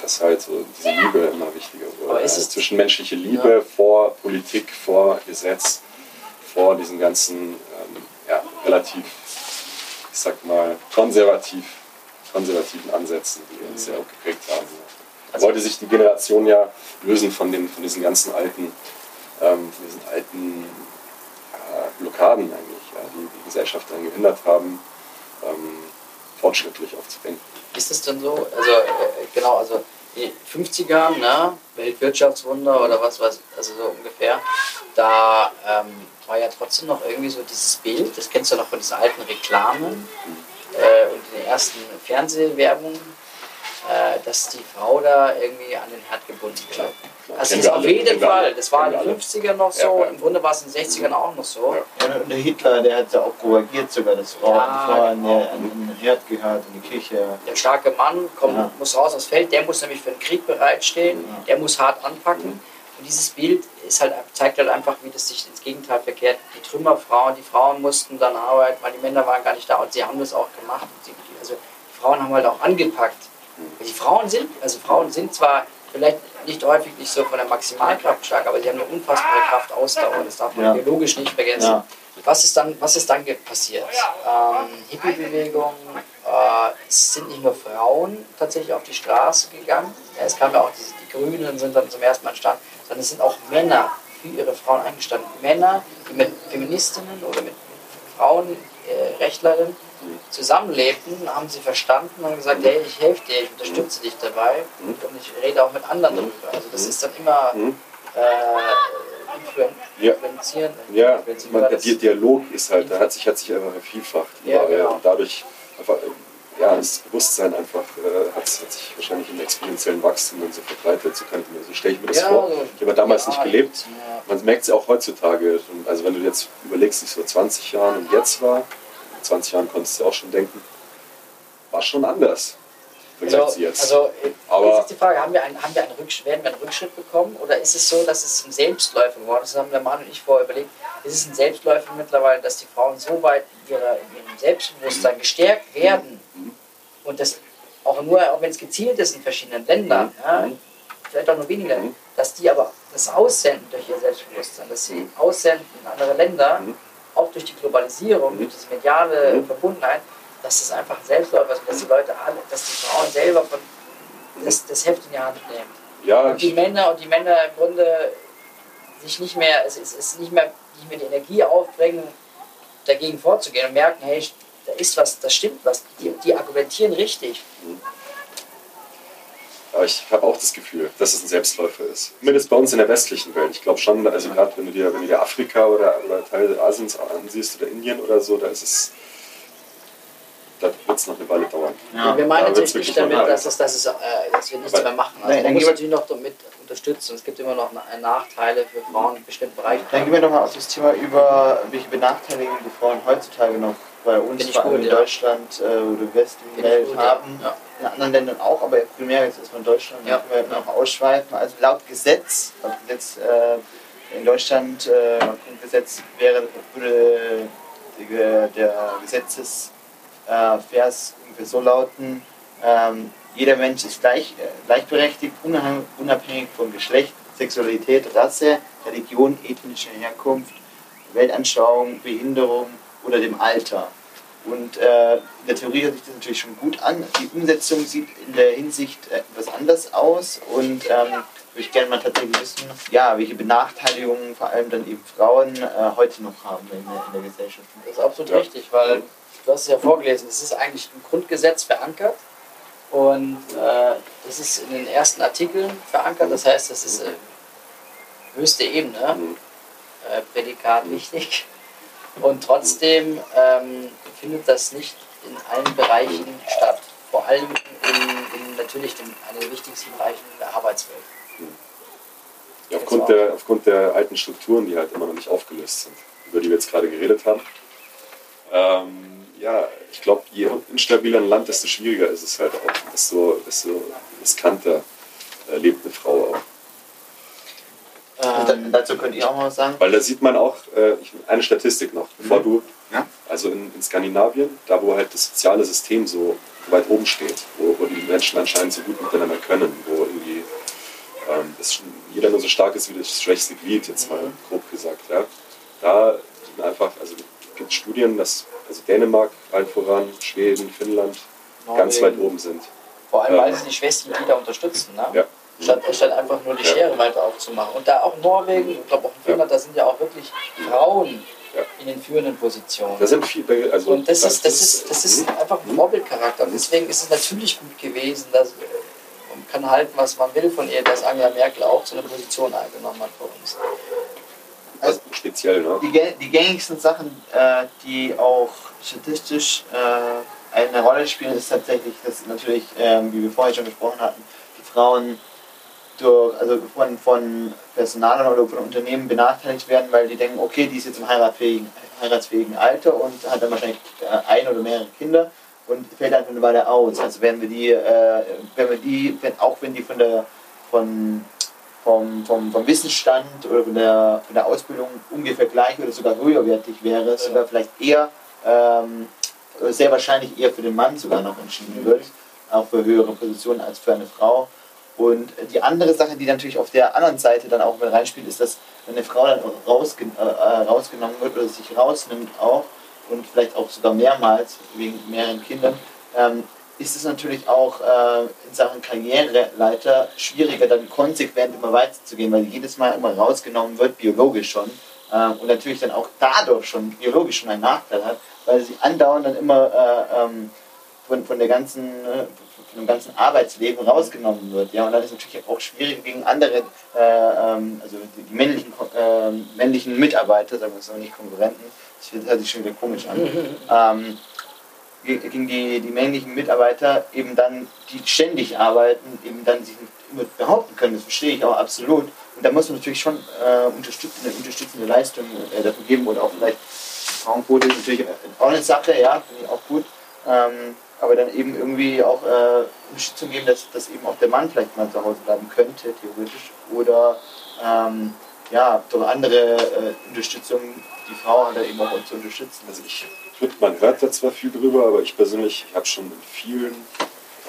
Speaker 2: dass halt so diese Liebe immer wichtiger wurde.
Speaker 1: Aber ist es-
Speaker 2: Also zwischenmenschliche Liebe vor Politik, vor Gesetz, vor diesen ganzen ähm, ja, relativ, ich sag mal, konservativ, konservativen Ansätzen, die uns ja auch geprägt haben. Da
Speaker 1: Also-
Speaker 2: wollte sich die Generation ja lösen von, den, von diesen ganzen alten, ähm, von diesen alten ja, Blockaden eigentlich, ja, die die Gesellschaft daran gehindert haben, ähm, fortschrittlich aufzudenken.
Speaker 1: Ist es denn so? Also, äh, genau, also die 50er, ne, Weltwirtschaftswunder oder was weiß also so ungefähr, da ähm, war ja trotzdem noch irgendwie so dieses Bild, das kennst du noch von diesen alten Reklamen äh, und den ersten Fernsehwerbungen, äh, dass die Frau da irgendwie an den Herd gebunden
Speaker 2: klar.
Speaker 1: Das ist auf jeden Fall. Das war in den
Speaker 2: wir alle.
Speaker 1: 50ern noch so,
Speaker 2: Ja, ja.
Speaker 1: im Grunde war es in den 60ern auch noch so.
Speaker 2: Ja.
Speaker 3: Und der Hitler, der hat ja auch propagiert sogar, dass Frauen
Speaker 1: Ja,
Speaker 3: Frau an,
Speaker 1: genau.
Speaker 3: an den Herd gehört, in die Küche.
Speaker 1: Der starke Mann kommt,
Speaker 3: Ja.
Speaker 1: muss raus aufs Feld, der muss nämlich für den Krieg bereitstehen,
Speaker 3: Ja.
Speaker 1: der muss hart anpacken. Und dieses Bild ist halt, zeigt halt einfach, wie das sich ins Gegenteil verkehrt. Die Trümmerfrauen, die Frauen mussten dann arbeiten, weil die Männer waren gar nicht da und sie haben das auch gemacht. Sie, also die Frauen haben halt auch angepackt. Die Frauen sind, also Frauen sind zwar vielleicht nicht häufig nicht so von der Maximalkraft stark, aber sie haben eine unfassbare Kraft Ausdauer. Das darf man
Speaker 3: Ja.
Speaker 1: biologisch nicht vergessen.
Speaker 3: Ja.
Speaker 1: Was ist dann, was ist dann passiert? Ähm, Hippie-Bewegung, äh, es sind nicht nur Frauen tatsächlich auf die Straße gegangen, ja, es kamen ja auch die, die Grünen sind dann zum ersten Mal entstanden, sondern es sind auch Männer für ihre Frauen eingestanden. Männer, die mit Feministinnen oder mit Frauenrechtlerinnen zusammenlebten, haben sie verstanden und gesagt, hey, ich helfe dir, ich unterstütze dich dabei und ich rede auch mit anderen darüber. Also das ist dann immer
Speaker 2: Mhm.
Speaker 1: äh, influen
Speaker 2: Ja.
Speaker 1: influenzieren.
Speaker 2: Ja, man, der Dialog ist halt, der hat sich, hat sich einfach vervielfacht.
Speaker 1: Ja,
Speaker 2: Weil, äh,
Speaker 1: genau.
Speaker 2: Dadurch einfach, äh, ja, das Bewusstsein einfach äh, hat, hat sich wahrscheinlich im exponentiellen Wachstum dann so verbreitet. So, kann, so stelle ich mir das
Speaker 1: Ja,
Speaker 2: vor.
Speaker 1: so-
Speaker 2: Ich habe damals
Speaker 1: ja,
Speaker 2: nicht gelebt. Man merkt es ja auch heutzutage. Also wenn du jetzt überlegst, wie es vor 20 Jahren und jetzt war, 20 Jahren konntest du auch schon denken, war schon anders.
Speaker 1: Also,
Speaker 2: jetzt.
Speaker 1: also äh,
Speaker 2: Aber-
Speaker 1: jetzt ist die Frage, haben wir, einen, haben wir einen Rückschritt, werden wir einen Rückschritt bekommen oder ist es so, dass es ein Selbstläufer geworden ist? Das haben der Mann und ich vorher überlegt. Ist es ein Selbstläufer mittlerweile, dass die Frauen so weit in, ihrer, in ihrem Selbstbewusstsein gestärkt werden und das auch nur, auch wenn es gezielt ist in verschiedenen Ländern, ja, vielleicht auch nur weniger,
Speaker 2: Mhm.
Speaker 1: dass die aber das aussenden durch ihr Selbstbewusstsein, dass sie aussenden in andere Länder,
Speaker 2: Mhm.
Speaker 1: Auch durch die Globalisierung, durch diese mediale
Speaker 2: Mhm.
Speaker 1: Verbundenheit, dass das einfach ein Selbstläufer ist und dass die Leute alle, dass die Frauen selber von das, das Heft in die Hand nehmen.
Speaker 2: ja,
Speaker 1: Und die Männer und die Männer im Grunde sich nicht mehr, es ist, es nicht mehr, nicht mehr die Energie aufbringen, dagegen vorzugehen und merken, hey, da ist was, das stimmt was, die, die argumentieren richtig.
Speaker 2: Aber ich habe auch das Gefühl, dass es ein Selbstläufer ist. Zumindest bei uns in der westlichen Welt. Ich glaube schon, also gerade wenn du dir, wenn du dir Afrika oder, oder Teile Asiens ansiehst oder Indien oder so, da ist es, da wird es noch eine Weile dauern.
Speaker 3: Ja.
Speaker 1: wir meinen
Speaker 2: da
Speaker 1: natürlich nicht damit, dass, es, dass, es, äh, dass wir nichts
Speaker 2: Aber-
Speaker 1: mehr machen. Also
Speaker 3: Nein,
Speaker 1: man
Speaker 3: dann
Speaker 1: muss
Speaker 3: gehen wir-
Speaker 1: natürlich noch damit unterstützen. Es gibt immer noch Na- Nachteile für Frauen in bestimmten Bereichen.
Speaker 3: Dann gehen wir doch mal auf das Thema über, welche Benachteiligungen die Frauen heutzutage noch bei uns, vor allem
Speaker 1: gut,
Speaker 3: in
Speaker 1: ja.
Speaker 3: Deutschland äh, oder westlichen
Speaker 1: Finde ich
Speaker 3: Welt
Speaker 1: gut, ja.
Speaker 3: haben.
Speaker 1: Ja.
Speaker 3: In anderen Ländern auch, aber primär jetzt erstmal in Deutschland.
Speaker 1: Ja.
Speaker 3: Wir noch ausschweifen. Also laut Gesetz, laut Gesetz äh, in Deutschland, äh, Grundgesetz wäre, würde die, der Gesetzesvers äh, ungefähr so lauten, ähm, jeder Mensch ist gleich, äh, gleichberechtigt, unabhängig, unabhängig von Geschlecht, Sexualität, Rasse, Religion, ethnischer Herkunft, Weltanschauung, Behinderung oder dem Alter. Und äh, in der Theorie hört sich das natürlich schon gut an. Die Umsetzung sieht in der Hinsicht äh, etwas anders aus und ähm, würde ich gerne mal tatsächlich wissen, ja, welche Benachteiligungen vor allem dann eben Frauen äh, heute noch haben in der, in der Gesellschaft.
Speaker 1: Das ist absolut
Speaker 2: Ja.
Speaker 1: richtig, weil du hast es ja vorgelesen, es ist eigentlich im Grundgesetz verankert. Und äh, das ist in den ersten Artikeln verankert, das heißt, das ist äh, höchste Ebene,
Speaker 2: Mhm.
Speaker 1: äh, Prädikat wichtig. Und trotzdem ähm, findet das nicht in allen Bereichen statt. Vor allem in, in natürlich den, der wichtigsten Bereichen der Arbeitswelt.
Speaker 2: Ja, aufgrund, der, aufgrund der alten Strukturen, die halt immer noch nicht aufgelöst sind, über die wir jetzt gerade geredet haben. Ähm, ja, ich glaube, je instabiler ein Land, desto schwieriger ist es halt auch, desto, desto riskanter äh, lebt eine Frau auch.
Speaker 3: Da- dazu könnt ihr auch mal was sagen.
Speaker 2: Weil da sieht man auch äh, ich, eine Statistik noch, bevor
Speaker 3: Mhm.
Speaker 2: du,
Speaker 3: Ja.
Speaker 2: also in, in Skandinavien, da wo halt das soziale System so weit oben steht, wo, wo die Menschen anscheinend so gut miteinander können, wo irgendwie ähm, das, jeder nur so stark ist wie das schwächste Glied, jetzt mal
Speaker 3: Mhm.
Speaker 2: grob gesagt. Ja. Da sind einfach, also es gibt Studien, dass also Dänemark allen voran, Schweden, Finnland ganz weit
Speaker 1: Norwegen.
Speaker 2: oben sind.
Speaker 1: Vor allem, weil sie die schwächsten Glieder unterstützen. Ne?
Speaker 2: Ja.
Speaker 1: Statt, statt einfach nur die
Speaker 2: Ja.
Speaker 1: Schere weiter aufzumachen. Und da auch Norwegen, ich glaube auch in Finnland, da sind ja auch wirklich Frauen
Speaker 2: Ja.
Speaker 1: in den führenden Positionen.
Speaker 2: Da sind viele, also
Speaker 1: Und das ist, das ist, das ist
Speaker 2: mhm.
Speaker 1: einfach ein Vorbildcharakter. Und deswegen ist es natürlich gut gewesen, dass äh, man kann halten, was man will von ihr, dass Angela Merkel auch so eine Position eingenommen hat für uns.
Speaker 2: also speziell, ne?
Speaker 3: Die, die gängigsten Sachen, äh, die auch statistisch äh, eine Rolle spielen, ist tatsächlich, dass natürlich, ähm, wie wir vorher schon gesprochen hatten, die Frauen durch, also von, von Personal oder von Unternehmen benachteiligt werden, weil die denken, okay, die ist jetzt im heiratsfähigen, heiratsfähigen Alter und hat dann wahrscheinlich äh, ein oder mehrere Kinder und fällt einfach eine Weile aus. Also wenn wir die, äh, wenn wir die, wenn, auch wenn die von der von vom, vom, vom Wissensstand oder von der, von der Ausbildung ungefähr gleich oder sogar höherwertig wäre, sogar vielleicht eher, ähm, sehr wahrscheinlich eher für den Mann sogar noch entschieden wird, auch für höhere Positionen als für eine Frau. Und die andere Sache, die natürlich auf der anderen Seite dann auch mit reinspielt, ist, dass wenn eine Frau dann rausge äh, äh, rausgenommen wird oder sich rausnimmt auch und vielleicht auch sogar mehrmals wegen mehreren Kindern, ähm, ist es natürlich auch äh, in Sachen Karriereleiter schwieriger, dann konsequent immer weiterzugehen, weil jedes Mal immer rausgenommen wird, biologisch schon. Ähm, und natürlich dann auch dadurch schon biologisch schon einen Nachteil hat, weil sie andauernd dann immer äh, ähm, von, von, der ganzen, äh, dem ganzen Arbeitsleben rausgenommen wird. Ja, und dann ist es natürlich auch schwierig gegen andere, äh, ähm, also die, männlichen, äh, männlichen Mitarbeiter, sagen wir es mal nicht Konkurrenten, das hört sich schon wieder komisch an, ähm, ge- gegen die, die männlichen Mitarbeiter eben dann, die ständig arbeiten, eben dann sich nicht immer behaupten können. Das verstehe ich auch absolut. Und da muss man natürlich schon äh, unterstützende, unterstützende Leistung äh, dafür geben oder auch vielleicht Frauenquote ist natürlich auch eine Sache, ja, finde ich auch gut. Ähm, aber dann eben irgendwie auch äh, Unterstützung geben, dass, dass eben auch der Mann vielleicht mal zu Hause bleiben könnte, theoretisch. Oder ähm, ja, durch andere äh, Unterstützung die Frau halt eben auch zu unterstützen.
Speaker 2: Also ich, man hört da zwar viel drüber, aber ich persönlich habe schon in vielen,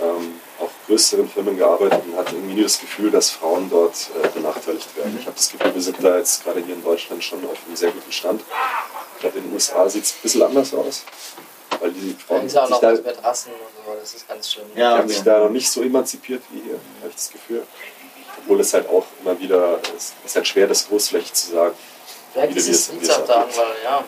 Speaker 2: ähm, auch größeren Firmen gearbeitet und hatte irgendwie nie das Gefühl, dass Frauen dort äh, benachteiligt werden. Ich habe das Gefühl, wir sind da jetzt gerade hier in Deutschland schon auf einem sehr guten Stand. Ich glaube, in den USA sieht es ein bisschen anders aus, weil die
Speaker 1: Da
Speaker 2: Frauen
Speaker 1: auch
Speaker 2: sich
Speaker 1: noch
Speaker 2: da,
Speaker 1: was mit Rassen und so, das ist ganz schlimm.
Speaker 3: Ja.
Speaker 2: die haben sich da noch nicht so emanzipiert wie hier, habe ich das Gefühl. Obwohl es halt auch immer wieder, es ist halt schwer, das großflächig zu sagen.
Speaker 1: Vielleicht ist es liegt auch daran, weil ja,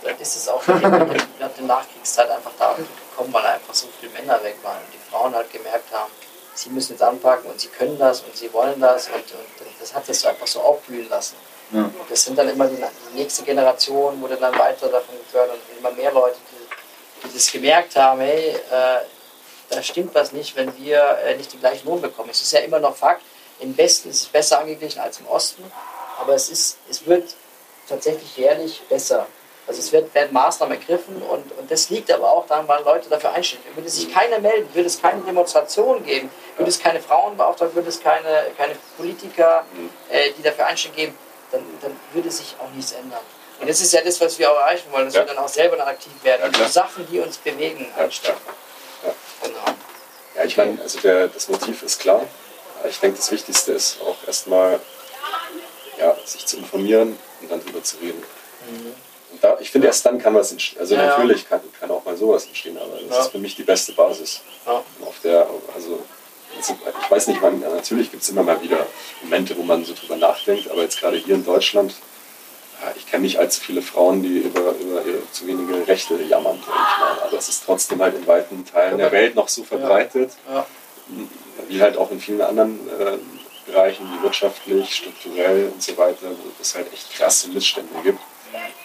Speaker 1: vielleicht ist es auch nach der Nachkriegszeit einfach da gekommen, weil einfach so viele Männer weg waren und die Frauen halt gemerkt haben, sie müssen jetzt anpacken und sie können das und sie wollen das und, und das hat das so einfach so aufblühen lassen.
Speaker 3: Ja.
Speaker 1: Und das sind dann immer die, die nächste Generation, wurde dann weiter davon gefördert und immer mehr Leute, die, das gemerkt haben, hey, äh, da stimmt was nicht, wenn wir äh, nicht den gleichen Lohn bekommen. Es ist ja immer noch Fakt, im Westen ist es besser angeglichen als im Osten, aber es, ist, es wird tatsächlich jährlich besser. Also es wird, werden Maßnahmen ergriffen und, und das liegt aber auch daran, weil Leute dafür einstehen. Würde sich keiner melden, würde es keine Demonstration geben, würde es keine Frauenbeauftragten, würde es keine, keine Politiker, äh, die dafür einstehen geben, dann, dann würde sich auch nichts ändern. Und das ist ja das, was wir auch erreichen wollen, dass
Speaker 2: Ja.
Speaker 1: wir dann auch selber dann aktiv werden,
Speaker 2: Ja,
Speaker 1: Sachen, die uns bewegen, einstellen.
Speaker 2: Ja.
Speaker 1: Genau.
Speaker 2: Ja, ich meine, also der, das Motiv ist klar. Ich denke, das Wichtigste ist auch erstmal, ja, sich zu informieren und dann drüber zu reden. Und da, ich finde, erst dann kann was entstehen. Also
Speaker 1: Mhm.
Speaker 2: Natürlich kann, kann auch mal sowas entstehen, aber das ist für mich die beste Basis. Auf der, also, ich weiß nicht, wann, natürlich gibt es immer mal wieder Momente, wo man so drüber nachdenkt, aber jetzt gerade hier in Deutschland, ich kenne nicht allzu viele Frauen, die über, über zu wenige Rechte jammern, ich mal. Aber es ist trotzdem halt in weiten Teilen der Welt noch so verbreitet,
Speaker 1: Ja.
Speaker 2: wie halt auch in vielen anderen äh, Bereichen, wie wirtschaftlich, strukturell und so weiter, wo es halt echt krasse Missstände gibt.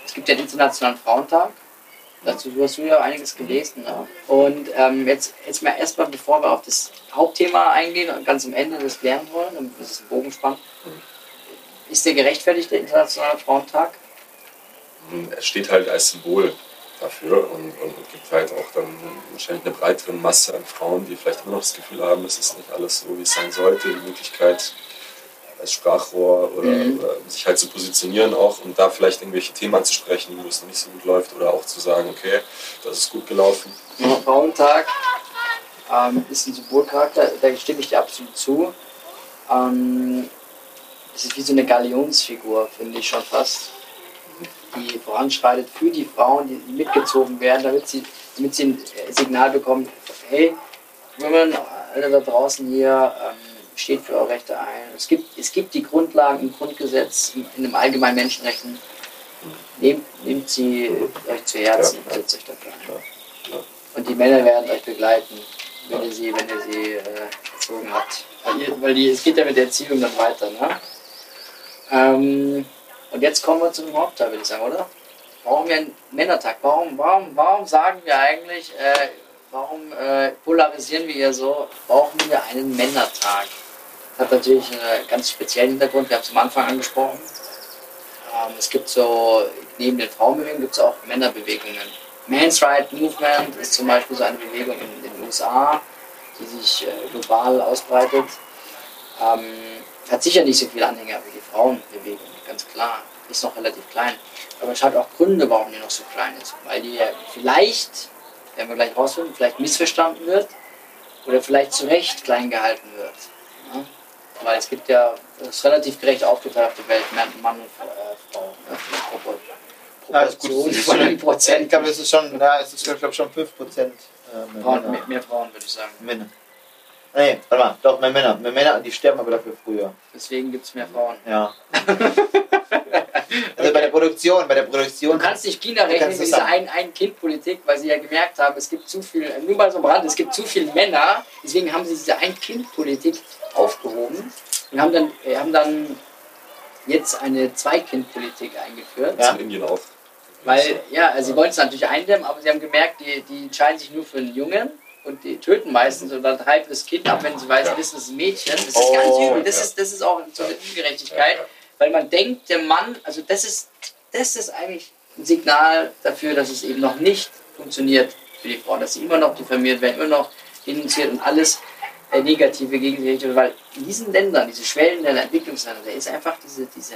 Speaker 1: Es gibt ja den Internationalen Frauentag. Dazu hast du ja einiges gelesen. Ne? Und ähm, jetzt, jetzt mal erstmal, bevor wir auf das Hauptthema eingehen und ganz am Ende das klären wollen, damit wir das Bogen spannen. Ist der gerechtfertigte Internationale Frauentag?
Speaker 2: Es steht halt als Symbol dafür und, und gibt halt auch dann wahrscheinlich eine breitere Masse an Frauen, die vielleicht immer noch das Gefühl haben, es ist nicht alles so, wie es sein sollte, die Möglichkeit als Sprachrohr oder,
Speaker 1: Mhm.
Speaker 2: oder sich halt zu positionieren auch und da vielleicht irgendwelche Themen anzusprechen, wo es noch nicht so gut läuft oder auch zu sagen, okay, das ist gut gelaufen.
Speaker 1: Der Frauentag ähm, ist ein Symbolcharakter, da stimme ich dir absolut zu. Ähm, das ist wie so eine Galionsfigur, finde ich schon fast, die voranschreitet für die Frauen, die, mitgezogen werden, damit sie, damit sie ein äh, Signal bekommen, hey, Women, alle da draußen hier, ähm, steht für eure Rechte ein. Es gibt, es gibt die Grundlagen im Grundgesetz, in, den allgemeinen Menschenrechten. Nehmt, nehmt sie euch zu Herzen und setzt euch dafür ein. Und die Männer werden euch begleiten, wenn ihr sie, wenn ihr sie äh, erzogen habt. Weil, ihr, weil die, es geht ja mit der Erziehung dann weiter. Ne? Ähm, und jetzt kommen wir zu dem Hauptteil, würde ich sagen, oder? Brauchen wir einen Männertag? Warum, warum, warum sagen wir eigentlich, äh, warum äh, polarisieren wir hier so? Brauchen wir einen Männertag? Das hat natürlich einen ganz speziellen Hintergrund, wir haben es am Anfang angesprochen. Ähm, es gibt so, neben den Frauenbewegungen gibt es auch Männerbewegungen. Men's Right Movement ist zum Beispiel so eine Bewegung in den USA, die sich äh, global ausbreitet. Ähm, hat sicher nicht so viele Anhänger wie die Frauenbewegung, ganz klar. Ist noch relativ klein. Aber es hat auch Gründe, warum die noch so klein ist. Weil die äh, vielleicht, werden wir gleich rausfinden, vielleicht missverstanden wird oder vielleicht zu Recht klein gehalten wird. Ja? Weil es gibt ja, es ist relativ gerecht aufgeteilt auf der Welt, Mann, und äh, Frau. Ne? Propor
Speaker 3: Ja.
Speaker 1: Proportion von
Speaker 3: Ich
Speaker 1: Prozent.
Speaker 3: glaube, es ist schon, ja, es ist, ich glaube, schon 5% äh,
Speaker 1: Frauen, mehr, mehr Frauen, würde ich sagen.
Speaker 3: Männer. Nee, warte mal, doch, mehr Männer. Mehr Männer, die sterben aber dafür früher.
Speaker 1: Deswegen gibt es mehr Frauen.
Speaker 3: Ja. also bei der Produktion, bei der Produktion.
Speaker 1: Du kannst nicht China rechnen mit
Speaker 3: es
Speaker 1: dieser. Ein-Kind-Politik, weil sie ja gemerkt haben, es gibt zu viel, nur mal so am Rand, es gibt zu viele Männer, deswegen haben sie diese Ein-Kind-Politik aufgehoben und haben dann, äh, haben dann jetzt eine Zwei-Kind-Politik eingeführt.
Speaker 3: Ja.
Speaker 2: in Indien auch.
Speaker 1: Weil, ja, also sie wollten es natürlich eindämmen, aber sie haben gemerkt, die, die entscheiden sich nur für einen Jungen und die töten meistens oder treiben das Kind ab, wenn sie weiß,
Speaker 2: Ja.
Speaker 1: wissen, es ist ein Mädchen. Das ist
Speaker 3: Oh,
Speaker 1: ganz übel. Das,
Speaker 2: ja.
Speaker 1: ist, das ist auch so eine Ungerechtigkeit, weil man denkt, der Mann, also das ist, das ist eigentlich ein Signal dafür, dass es eben noch nicht funktioniert für die Frau, dass sie immer noch diffamiert werden, immer noch denunziert und alles äh, Negative gegen sie richtet, weil in diesen Ländern, diese Schwellenländer, Entwicklungsländer, da ist einfach diese, diese,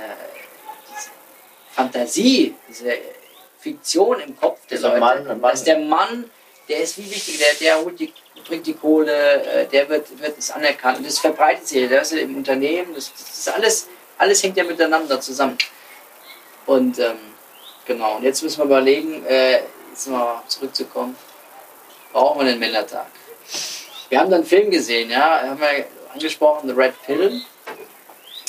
Speaker 1: diese Fantasie, diese Fiktion im Kopf der Leute,
Speaker 3: Mann, Mann.
Speaker 1: dass der Mann, der ist wie wichtig, der, der holt die, bringt die Kohle, äh, der wird, wird es anerkannt. Und das verbreitet sich, das ist im Unternehmen, das, das ist alles, alles hängt ja miteinander zusammen. Und ähm, genau, und jetzt müssen wir überlegen, äh, jetzt mal zurückzukommen, brauchen wir einen Männertag? Wir haben da einen Film gesehen, ja, haben wir angesprochen, The Red Pill.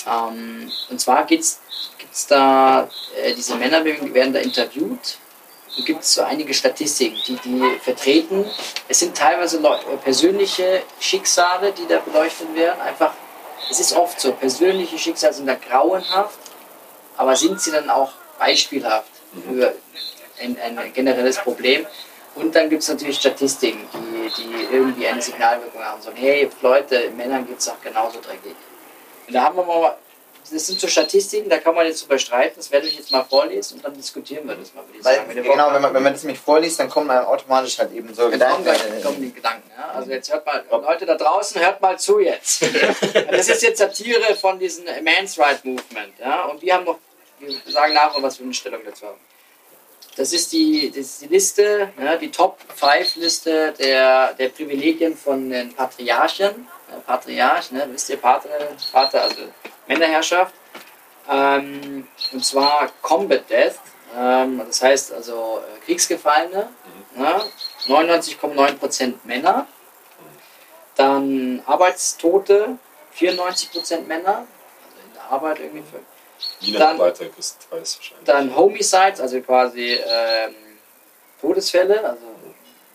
Speaker 1: Ähm, und zwar gibt es da, äh, diese Männer werden da interviewt gibt es so einige Statistiken, die die vertreten. Es sind teilweise Leu äh, persönliche Schicksale, die da beleuchtet werden. Einfach, es ist oft so, persönliche Schicksale sind da grauenhaft, aber sind sie dann auch beispielhaft für ein, ein generelles Problem? Und dann gibt es natürlich Statistiken, die, die irgendwie eine Signalwirkung haben. So, hey Leute, Männern geht es doch genauso dreckig. Und da haben wir mal, das sind so Statistiken, da kann man jetzt drüber streiten, das werde ich jetzt mal vorlesen und dann diskutieren wir das mal,
Speaker 3: Weil,
Speaker 1: sagen.
Speaker 3: Genau, wenn man, wenn man das nämlich vorliest, dann kommen dann automatisch halt eben so
Speaker 1: kommen,
Speaker 3: Gedanken.
Speaker 1: gleich- kommen die Gedanken. Ja? Also jetzt hört mal, Leute da draußen, hört mal zu jetzt. Das ist jetzt Satire von diesem Man's Right Movement. Ja? Und wir haben noch, wir sagen nachher, was wir eine Stellung dazu haben. Das ist die, das ist die Liste, ja, die Top 5 Liste der, der Privilegien von den Patriarchen. Ja, Patriarch, ne, wisst ihr, Pater, Vater, also Männerherrschaft. Ähm, und zwar Combat Death, ähm, das heißt also äh, Kriegsgefallene, ne, 99,9% Männer. Dann Arbeitstote, 94% Männer, also in der Arbeit irgendwie. Für,
Speaker 2: Dann, weiter
Speaker 1: wahrscheinlich. Dann Homicides, also quasi ähm, Todesfälle, also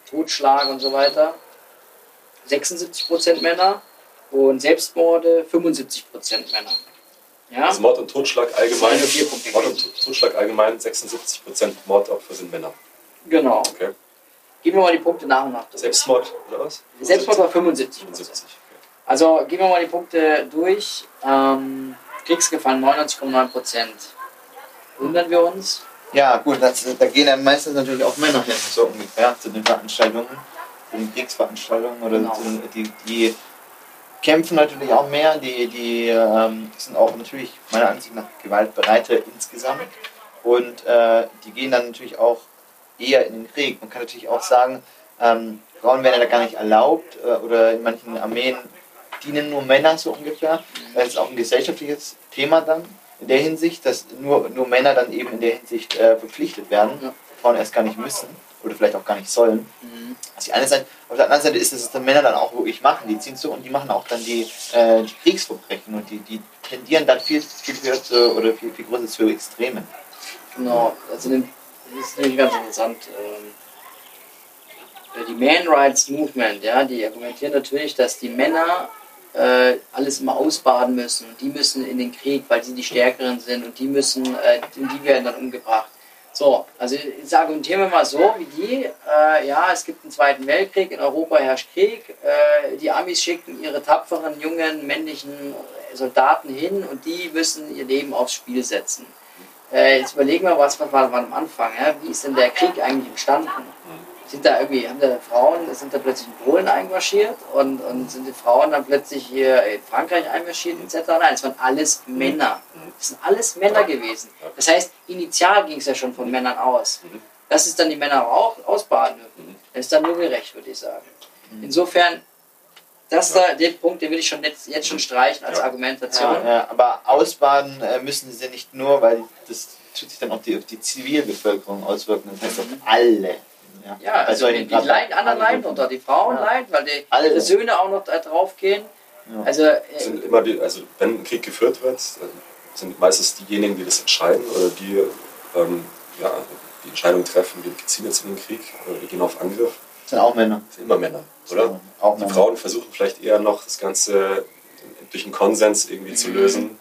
Speaker 1: Totschlag und so weiter. 76% Männer und Selbstmorde 75% Männer.
Speaker 2: Ja? Also Mord und Totschlag allgemein, Mord und Totschlag allgemein 76% Mordopfer sind Männer.
Speaker 1: Genau. Okay. Gehen wir mal die Punkte nach und nach
Speaker 2: durch. Selbstmord oder was?
Speaker 1: Selbstmord war 75. 75 okay. Also gehen wir mal die Punkte durch. Ähm, Kriegsgefallen 99,9% Wundern wir uns?
Speaker 3: Ja, gut, das, da gehen dann meistens natürlich auch Männer hin, so ungefähr, zu den Veranstaltungen, zu den Kriegsveranstaltungen oder genau. die, die kämpfen natürlich auch mehr, die, die ähm, sind auch natürlich meiner Ansicht nach gewaltbereiter insgesamt und äh, die gehen dann natürlich auch eher in den Krieg. Man kann natürlich auch sagen, ähm, Frauen werden ja da gar nicht erlaubt äh, oder in manchen Armeen dienen nur Männer so ungefähr. Das ist auch ein gesellschaftliches Thema dann in der Hinsicht, dass nur, nur Männer dann eben in der Hinsicht äh, verpflichtet werden, ja. Frauen erst gar nicht müssen oder vielleicht auch gar nicht sollen. Mhm. Das ist die eine Seite. Auf der anderen Seite ist es, dass dann Männer dann auch wirklich machen. Die ziehen zu und die machen auch dann die, äh, die Kriegsverbrechen und die, die tendieren dann viel, viel höher zu, oder viel, viel größer zu Extremen.
Speaker 1: Genau, also das ist nämlich ganz interessant. Ähm, die Man Rights Movement, ja, die argumentieren natürlich, dass die Männer äh, alles immer ausbaden müssen. Die müssen in den Krieg, weil sie die Stärkeren sind und die müssen, äh, die werden dann umgebracht. So, also argumentieren wir mal so wie die, äh, ja, es gibt einen Zweiten Weltkrieg, in Europa herrscht Krieg, äh, die Amis schicken ihre tapferen, jungen, männlichen Soldaten hin und die müssen ihr Leben aufs Spiel setzen. Äh, jetzt überlegen wir, was, war am Anfang, ja? wie ist denn der Krieg eigentlich entstanden? Sind da irgendwie, haben da Frauen, sind da plötzlich in Polen einmarschiert und, und sind die Frauen dann plötzlich hier in Frankreich einmarschiert etc. Nein, es waren alles Männer. Es sind alles Männer gewesen. Das heißt, initial ging es ja schon von Männern aus. Dass es dann die Männer auch ausbaden dürfen, das ist dann nur gerecht, würde ich sagen. Insofern, das da, den Punkt, den will ich schon jetzt, jetzt schon streichen als Argumentation.
Speaker 3: Ja, ja, aber ausbaden äh, müssen sie nicht nur, weil das tut sich dann auf die, auf die Zivilbevölkerung auswirken, das heißt auf alle.
Speaker 1: Ja, ja also die, die leiden, anderen leiden unter, die Frauen ja. leiden, weil die, die, Söhne auch noch da drauf gehen. Ja. Also, äh,
Speaker 2: sind immer die, also wenn ein Krieg geführt wird, sind meistens diejenigen, die das entscheiden oder die ähm, ja, die Entscheidung treffen, wir ziehen jetzt in den Krieg oder wir gehen auf Angriff.
Speaker 3: Das sind auch Männer.
Speaker 2: Das sind immer Männer, oder? Auch die Männer. Frauen versuchen vielleicht eher noch das Ganze durch einen Konsens irgendwie zu lösen.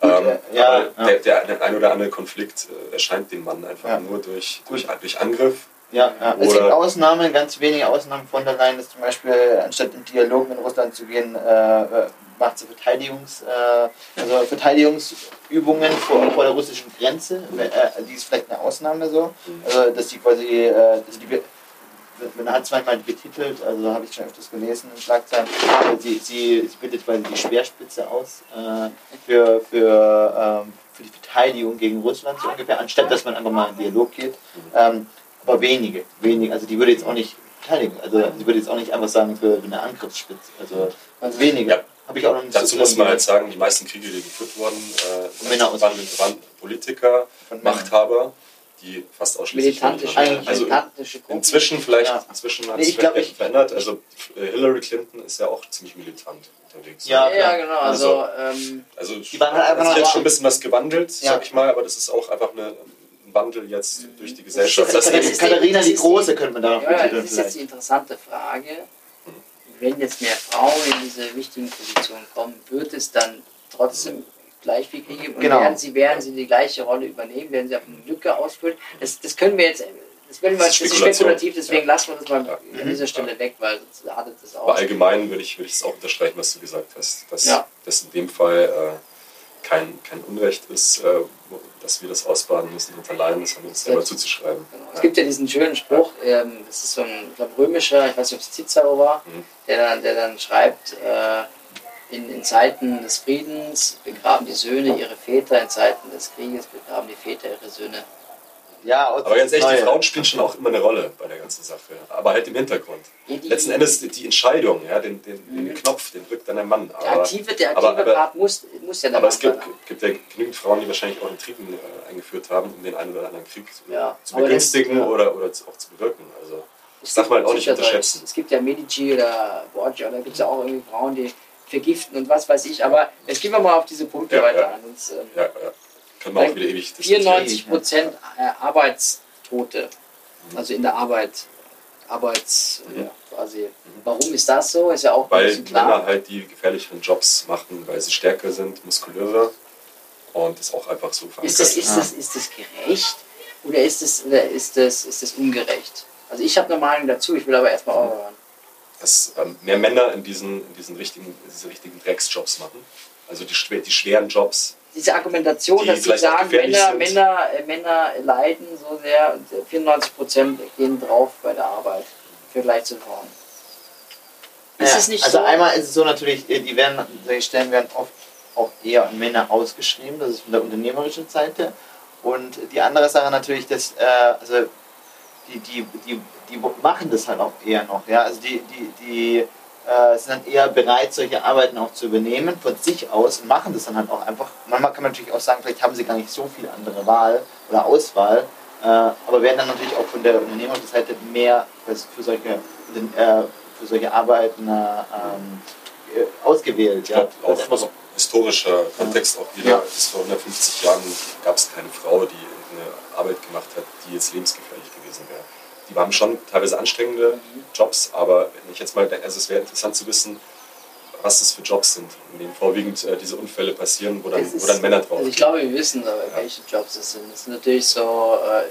Speaker 2: Gut, ähm, ja, der, der, der, ein oder andere Konflikt äh, erscheint dem Mann einfach nur durch, durch, durch Angriff
Speaker 3: ja, ja. es gibt Ausnahmen, ganz wenige Ausnahmen von der Leyen, dass zum Beispiel anstatt in Dialog mit Russland zu gehen, äh, äh, macht sie Verteidigungs, äh, also Verteidigungsübungen vor, vor der russischen Grenze. Äh, die ist vielleicht eine Ausnahme so, also dass die quasi, äh, also die, man hat manchmal betitelt, also habe ich schon öfters gelesen in Schlagzeilen, sie, sie, sie bildet quasi die Speerspitze aus äh, für, für, ähm, für die Verteidigung gegen Russland so ungefähr, anstatt dass man einfach mal in Dialog geht. Ähm, aber wenige, wenige. Also die würde jetzt auch nicht beteiligen. Also sie würde jetzt auch nicht einfach sagen für eine Angriffsspitze. Also, also wenige. Ja.
Speaker 2: Habe ich auch noch nicht Dazu muss man halt sagen, die meisten Kriege, die geführt wurden, äh, waren, waren Politiker, Machthaber, die fast ausschließlich
Speaker 1: militantische,
Speaker 2: waren. Also inzwischen vielleicht, ja. inzwischen hat nee, es glaub, ich, verändert. Also äh, Hillary Clinton ist ja auch ziemlich militant unterwegs.
Speaker 1: Ja, ja, genau. Also, also, ähm,
Speaker 2: also die waren halt einfach noch jetzt schon ein bisschen was gewandelt, ja. sag ich mal, aber das ist auch einfach eine Wandel jetzt durch die Gesellschaft.
Speaker 3: Das ist Katharina die Große, könnte man da noch
Speaker 1: ja, Das ist jetzt die interessante Frage. Wenn jetzt mehr Frauen in diese wichtigen Positionen kommen, wird es dann trotzdem gleich viel Kriege und genau. werden, sie, werden sie die gleiche Rolle übernehmen, werden sie auf eine Lücke ausfüllen. Das, das können wir jetzt das, wir, das ist spekulativ, deswegen ja. lassen wir das mal ja. an dieser Stelle weg, weil sonst artet das
Speaker 2: aus. Aber allgemein würde ich, würde ich es auch unterstreichen, was du gesagt hast, dass ja. das in dem Fall äh, kein, kein Unrecht ist, äh, dass wir das ausbaden müssen und allein, das haben wir uns selber zuzuschreiben.
Speaker 1: Genau. Es gibt ja diesen schönen Spruch, ähm, das ist so ein glaub, römischer, ich weiß nicht, ob es Cicero war, mhm. der, dann, der dann schreibt, äh, in, in Zeiten des Friedens begraben die Söhne ihre Väter, in Zeiten des Krieges begraben die Väter ihre Söhne.
Speaker 2: Ja, aber ganz ehrlich, die Frauen spielen schon auch immer eine Rolle bei der ganzen Sache. Aber halt im Hintergrund. Ja, Letzten Endes die Entscheidung, ja, den, den, mhm. den Knopf, den drückt dann der Mann.
Speaker 1: Aber, der aktive, der aktive aber, Part muss, muss ja
Speaker 2: der Aber es gibt, gibt, ja genügend Frauen, die wahrscheinlich auch Intrigen äh, eingeführt haben, um den einen oder anderen Krieg ja, zu begünstigen das, oder, oder auch zu bewirken. Also, das darf man halt auch nicht unterschätzen.
Speaker 1: Es gibt ja Medici oder Borgia, da gibt es ja auch irgendwie Frauen, die vergiften und was weiß ich. Aber jetzt gehen wir mal auf diese Punkte ja, weiter an. Uns, ähm, ja, ja.
Speaker 2: Können wir auch wieder ewig diskutieren.
Speaker 1: 94 Prozent äh, Arbeitstote, also in der Arbeit, Arbeits, ja, quasi. Warum ist das so? Ist ja auch
Speaker 2: Weil Männer halt die gefährlicheren Jobs machen, weil sie stärker sind, muskulöser und das auch einfach so
Speaker 1: Ist das, ist, das, ist das gerecht oder ist das, oder ist das, ist das ungerecht? Also ich habe eine Meinung dazu, ich will aber erstmal eure hören.
Speaker 2: dass ähm, mehr Männer in diesen, in diesen richtigen, diese richtigen Drecksjobs machen. Also die, die schweren Jobs.
Speaker 1: Diese Argumentation,
Speaker 2: Die
Speaker 1: dass sie sagen, Männer,
Speaker 2: sind.
Speaker 1: Männer, äh, Männer leiden so sehr, und 94 Prozent gehen drauf bei der Arbeit im Vergleich zu Frauen. Ist
Speaker 3: Ja,
Speaker 1: es nicht
Speaker 3: also
Speaker 1: so?
Speaker 3: einmal ist es so natürlich, äh, die werden, solche Stellen werden oft auch eher an Männer ausgeschrieben, das ist von der unternehmerischen Seite. Und die andere Sache natürlich, dass, äh, also die, die, die, die machen das halt auch eher noch, ja. Also die, die, die äh, sind dann eher bereit, solche Arbeiten auch zu übernehmen von sich aus und machen das dann halt auch einfach. Manchmal kann man natürlich auch sagen, vielleicht haben sie gar nicht so viel andere Wahl oder Auswahl, äh, aber werden dann natürlich auch von der unternehmerischen Seite mehr für, solche äh, für solche Arbeiten äh, ähm, äh, ausgewählt. Ja.
Speaker 2: auch so historischer Kontext auch wieder,
Speaker 3: Ja.
Speaker 2: bis vor 150 Jahren gab es keine Frau, die eine Arbeit gemacht hat, die jetzt lebensgefährlich gewesen wäre. Die haben schon teilweise anstrengende Jobs, aber wenn ich jetzt mal denke, also es wäre interessant zu wissen, was das für Jobs sind, in denen vorwiegend äh, diese Unfälle passieren, wo dann,
Speaker 1: ist-
Speaker 2: wo dann Männer drauf
Speaker 1: Also ich glaube, wir wissen, aber welche Jobs es sind. Es sind natürlich so äh,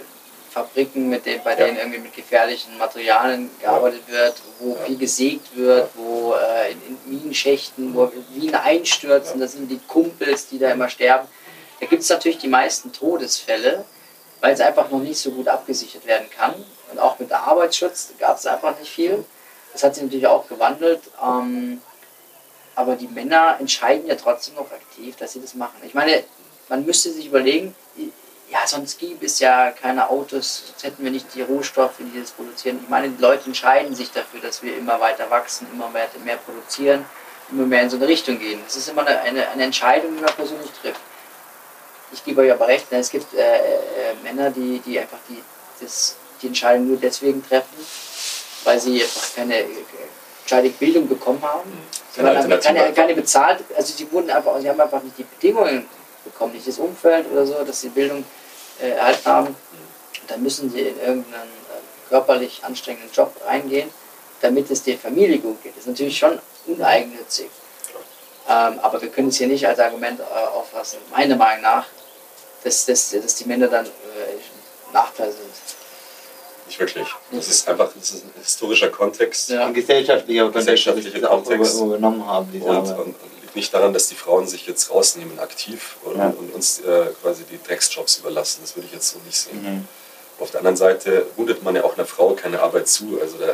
Speaker 1: Fabriken, mit denen, bei
Speaker 2: Ja.
Speaker 1: denen irgendwie mit gefährlichen Materialien gearbeitet wird, wo
Speaker 2: Ja.
Speaker 1: viel gesägt wird, wo äh, in, in Minenschächten, wo Minen einstürzen, das sind die Kumpels, die da immer sterben. Da gibt es natürlich die meisten Todesfälle, weil es einfach noch nicht so gut abgesichert werden kann. Und auch mit der Arbeitsschutz gab es einfach nicht viel. Das hat sich natürlich auch gewandelt. Ähm, aber die Männer entscheiden ja trotzdem noch aktiv, dass sie das machen. Ich meine, man müsste sich überlegen, ja, sonst gäbe es ja keine Autos, sonst hätten wir nicht die Rohstoffe, die das produzieren. Ich meine, die Leute entscheiden sich dafür, dass wir immer weiter wachsen, immer mehr, mehr produzieren, immer mehr in so eine Richtung gehen. Das ist immer eine, eine, eine Entscheidung, die man persönlich trifft. Ich gebe euch aber recht, ne, es gibt äh, äh, Männer, die, die einfach die, das, die Entscheidung nur deswegen treffen, weil sie einfach keine äh, gescheite Bildung bekommen haben. Sie
Speaker 2: Keine
Speaker 1: haben keine, keine bezahlt, also sie wurden einfach, sie haben einfach nicht die Bedingungen bekommen, nicht das Umfeld oder so, dass sie Bildung äh, erhalten haben. Und dann müssen sie in irgendeinen äh, körperlich anstrengenden Job reingehen, damit es der Familie gut geht. Das ist natürlich schon uneigennützig. Ähm, aber wir können es hier nicht als Argument äh, auffassen, meiner Meinung nach, dass, dass, dass die Männer dann äh, Nachteil sind.
Speaker 2: Nicht wirklich. Das ist einfach das ist ein historischer Kontext.
Speaker 1: Ja.
Speaker 3: Ein gesellschaftlicher Kontext,
Speaker 2: Gesellschaftlicher
Speaker 3: das auch
Speaker 2: Kontext.
Speaker 3: über- übernommen haben, diese
Speaker 2: Und, und, und liegt nicht daran, dass die Frauen sich jetzt rausnehmen aktiv und,
Speaker 3: Ja.
Speaker 2: und uns äh, quasi die Drecksjobs überlassen. Das würde ich jetzt so nicht sehen.
Speaker 3: Mhm.
Speaker 2: Auf der anderen Seite mutet man ja auch einer Frau keine Arbeit zu. Also, da,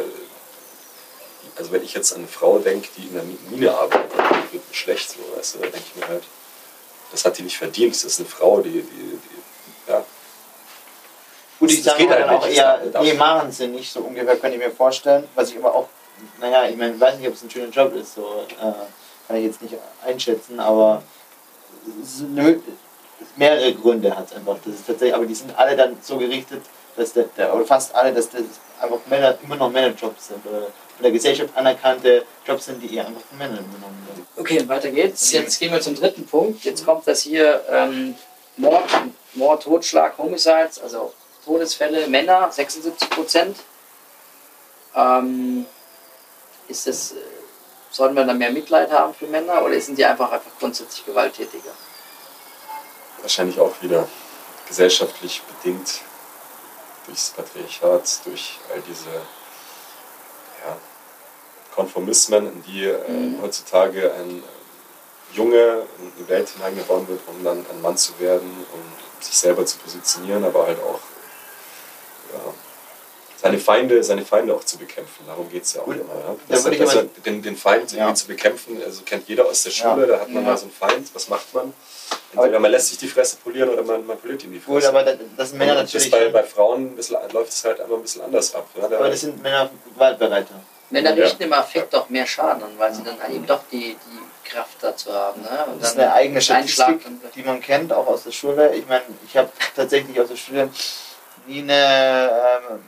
Speaker 2: also wenn ich jetzt an eine Frau denke, die in der Mine arbeitet, die wird mir schlecht, so, weißt du, da denke ich mir halt, das hat die nicht verdient. Das ist eine Frau, die, die, die
Speaker 3: Gut, ich
Speaker 2: das
Speaker 3: sage
Speaker 2: geht
Speaker 3: aber dann auch eher, nee, machen sie nicht so ungefähr, könnte ich mir vorstellen. Was ich aber auch, naja, ich meine, ich weiß nicht, ob es ein schöner Job ist, so äh, kann ich jetzt nicht einschätzen, aber es ist eine- mehrere Gründe hat es einfach. Das ist tatsächlich, aber die sind alle dann so gerichtet, dass der, der oder fast alle, dass das einfach Männer, immer noch Männerjobs sind oder von der Gesellschaft anerkannte Jobs sind, die eher einfach von Männern übernommen werden.
Speaker 1: Okay, weiter geht's. Jetzt gehen wir zum dritten Punkt. Jetzt kommt das hier ähm, Mord, Mord, Totschlag, Homicides, also Todesfälle, Männer, 76 Prozent. Ähm, ist das, äh, sollten wir da mehr Mitleid haben für Männer oder sind die einfach, einfach grundsätzlich gewalttätiger?
Speaker 2: wahrscheinlich auch wieder gesellschaftlich bedingt durchs Patriarchat, durch all diese ja, Konformismen, in die äh,
Speaker 1: Mhm.
Speaker 2: heutzutage ein äh, Junge in die Welt hineingeboren wird, um dann ein Mann zu werden, um sich selber zu positionieren, aber halt auch seine Feinde, seine Feinde auch zu bekämpfen. Darum geht es ja auch
Speaker 3: Gut,
Speaker 2: immer. Ja?
Speaker 3: da
Speaker 2: Das, das,
Speaker 3: aber-
Speaker 2: den, den Feind
Speaker 3: Ja.
Speaker 2: irgendwie zu bekämpfen, also kennt jeder aus der Schule,
Speaker 3: Ja.
Speaker 2: da hat man
Speaker 1: Ja.
Speaker 2: mal so einen Feind, was macht man?
Speaker 3: Aber-
Speaker 2: Entweder man lässt sich die Fresse polieren oder man, man poliert ihm die
Speaker 3: Gut,
Speaker 2: Fresse.
Speaker 3: aber das, das sind Männer
Speaker 2: Und
Speaker 3: natürlich.
Speaker 2: das bei, bei Frauen ein bisschen, läuft es halt einfach ein bisschen anders ab. Ja? Da-
Speaker 3: aber das sind Männer gewaltbereiter.
Speaker 1: Männer
Speaker 2: Ja.
Speaker 1: richten im Affekt doch mehr Schaden an, weil sie dann eben doch die, die Kraft dazu haben. Ne? Und
Speaker 3: Das ist eine eigene
Speaker 1: Einschlag
Speaker 3: Statistik, die man kennt, auch aus der Schule. Ich meine, ich habe tatsächlich aus der Schule nie eine, ähm,